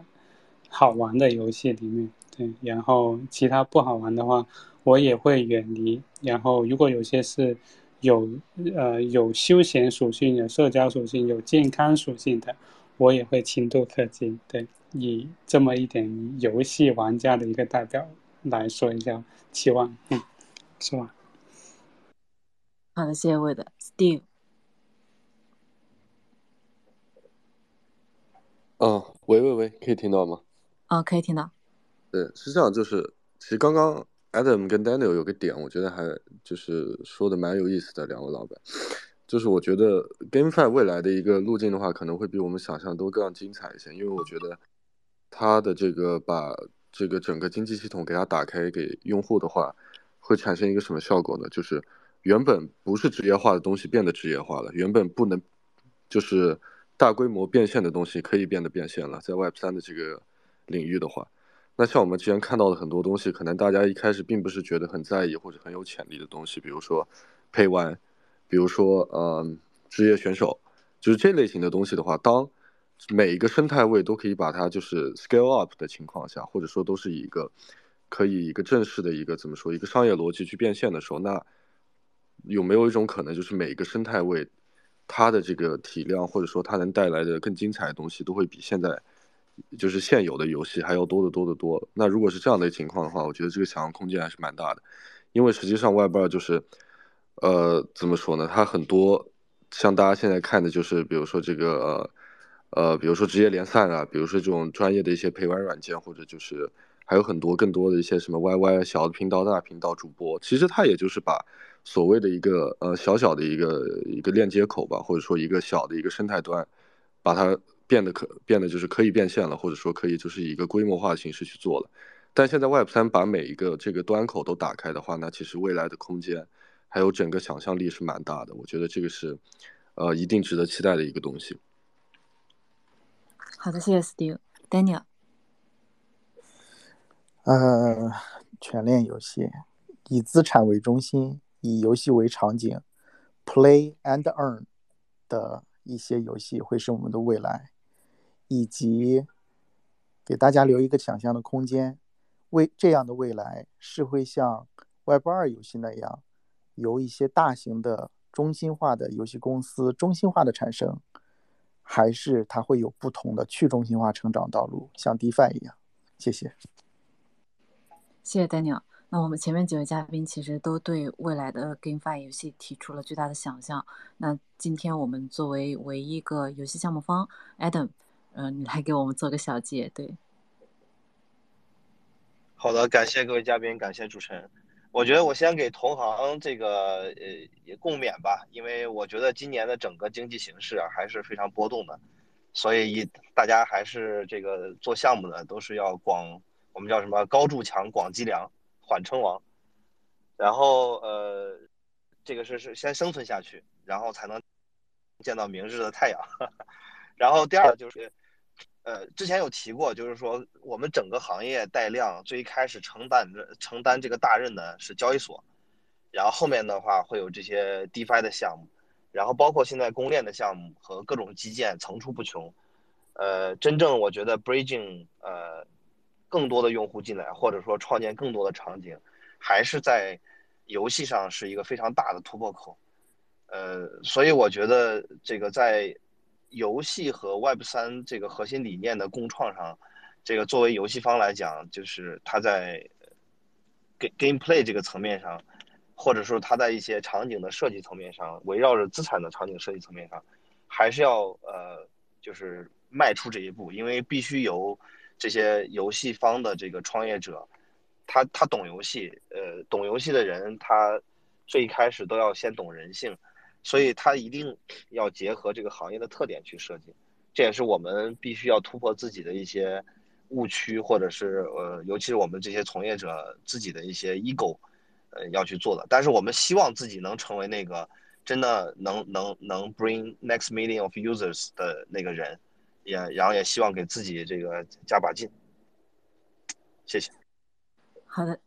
好玩的游戏里面，对，然后其他不好玩的话，我也会远离。然后如果有些是有呃有休闲属性、有社交属性、有健康属性的，我也会轻度氪金，对。以这么一点游戏玩家的一个代表来说一下期望，嗯，是吧？好的，谢谢魏的 Steve。哦，喂喂喂，可以听到吗？啊，可以听到。对，是这样，就是其实刚刚 Adam 跟 Daniel 有个点，我觉得还就是说的蛮有意思的，两位老板，就是我觉得 GameFi 未来的一个路径的话，可能会比我们想象都更精彩一些，因为我觉得。它的这个把这个整个经济系统给它打开给用户的话，会产生一个什么效果呢？就是原本不是职业化的东西变得职业化了，原本不能就是大规模变现的东西可以变得变现了。在 Web 三的这个领域的话，那像我们之前看到的很多东西，可能大家一开始并不是觉得很在意或者很有潜力的东西，比如说 Pay One，比如说呃职业选手，就是这类型的东西的话，当每一个生态位都可以把它就是 scale up 的情况下，或者说都是一个可以一个正式的一个怎么说一个商业逻辑去变现的时候，那有没有一种可能，就是每一个生态位它的这个体量或者说它能带来的更精彩的东西，都会比现在就是现有的游戏还要多得多得多？那如果是这样的情况的话，我觉得这个想象空间还是蛮大的，因为实际上 Web 二就是呃怎么说呢？它很多像大家现在看的就是比如说这个。呃，比如说职业联赛啊，比如说这种专业的一些陪玩软件，或者就是还有很多更多的一些什么 YY 小的频道、大频道主播，其实它也就是把所谓的一个呃小小的一个一个链接口吧，或者说一个小的一个生态端，把它变得可变得就是可以变现了，或者说可以就是以一个规模化的形式去做了。但现在 Web 三把每一个这个端口都打开的话，那其实未来的空间还有整个想象力是蛮大的。我觉得这个是呃一定值得期待的一个东西。好的，谢谢 Steve Daniel。呃，全链游戏以资产为中心，以游戏为场景，Play and Earn 的一些游戏会是我们的未来，以及给大家留一个想象的空间。未这样的未来是会像 Web 二游戏那样，由一些大型的中心化的游戏公司中心化的产生。还是它会有不同的去中心化成长道路，像 DeFi 一样。谢谢，谢谢 Daniel。那我们前面几位嘉宾其实都对未来的 GameFi 游戏提出了巨大的想象。那今天我们作为唯一一个游戏项目方，Adam，嗯，你来给我们做个小结。对，好的，感谢各位嘉宾，感谢主持人。我觉得我先给同行这个呃也共勉吧，因为我觉得今年的整个经济形势啊还是非常波动的，所以一大家还是这个做项目的都是要广，我们叫什么高筑墙、广积粮、缓称王，然后呃这个是是先生存下去，然后才能见到明日的太阳，然后第二就是。呃，之前有提过，就是说我们整个行业带量最开始承担着承担这个大任的是交易所，然后后面的话会有这些 DeFi 的项目，然后包括现在公链的项目和各种基建层出不穷。呃，真正我觉得 bridging 呃更多的用户进来，或者说创建更多的场景，还是在游戏上是一个非常大的突破口。呃，所以我觉得这个在。游戏和 Web 三这个核心理念的共创上，这个作为游戏方来讲，就是它在 game gameplay 这个层面上，或者说它在一些场景的设计层面上，围绕着资产的场景设计层面上，还是要呃，就是迈出这一步，因为必须由这些游戏方的这个创业者，他他懂游戏，呃，懂游戏的人，他最一开始都要先懂人性，所以他一定要结合这个行业的特点去设计，这也是我们必须要突破自己的一些。误区，或者是呃，尤其是我们这些从业者自己的一些 ego，呃，要去做的。但是我们希望自己能成为那个真的能能能 bring next million of users 的那个人，也然后也希望给自己这个加把劲。谢谢。好的，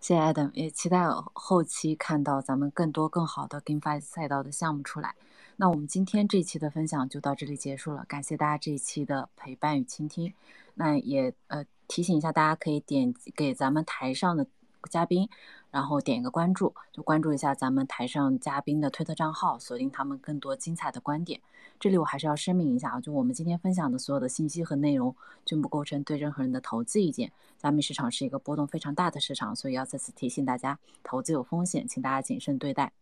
谢谢 Adam，也期待后期看到咱们更多更好的 GameFi 赛道的项目出来。那我们今天这期的分享就到这里结束了，感谢大家这一期的陪伴与倾听。那也呃提醒一下，大家可以点给咱们台上的嘉宾，然后点一个关注，就关注一下咱们台上嘉宾的推特账号，锁定他们更多精彩的观点。这里我还是要声明一下啊，就我们今天分享的所有的信息和内容，均不构成对任何人的投资意见。加密市场是一个波动非常大的市场，所以要再次提醒大家，投资有风险，请大家谨慎对待。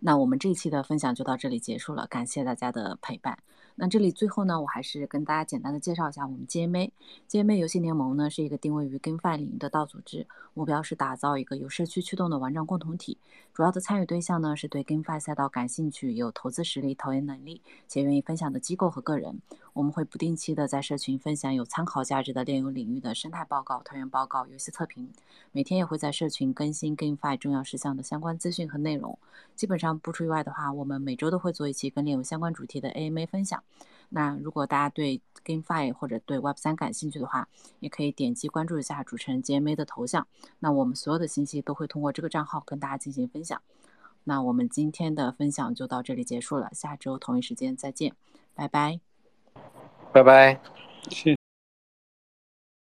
那我们这一期的分享就到这里结束了，感谢大家的陪伴。那这里最后呢，我还是跟大家简单的介绍一下我们 GMA。GMA 游戏联盟呢是一个定位于 GameFi 领域的道组织，目标是打造一个由社区驱动的玩转共同体。主要的参与对象呢是对 GameFi 赛道感兴趣、有投资实力、投研能力且愿意分享的机构和个人。我们会不定期的在社群分享有参考价值的炼油领域的生态报告、团员报告、游戏测评。每天也会在社群更新 GameFi 重要事项的相关资讯和内容。基本上不出意外的话，我们每周都会做一期跟炼油相关主题的 AMA 分享。那如果大家对 GameFi 或者对 Web 三感兴趣的话，也可以点击关注一下主持人 JMA 的头像。那我们所有的信息都会通过这个账号跟大家进行分享。那我们今天的分享就到这里结束了，下周同一时间再见，拜拜，拜拜。谢。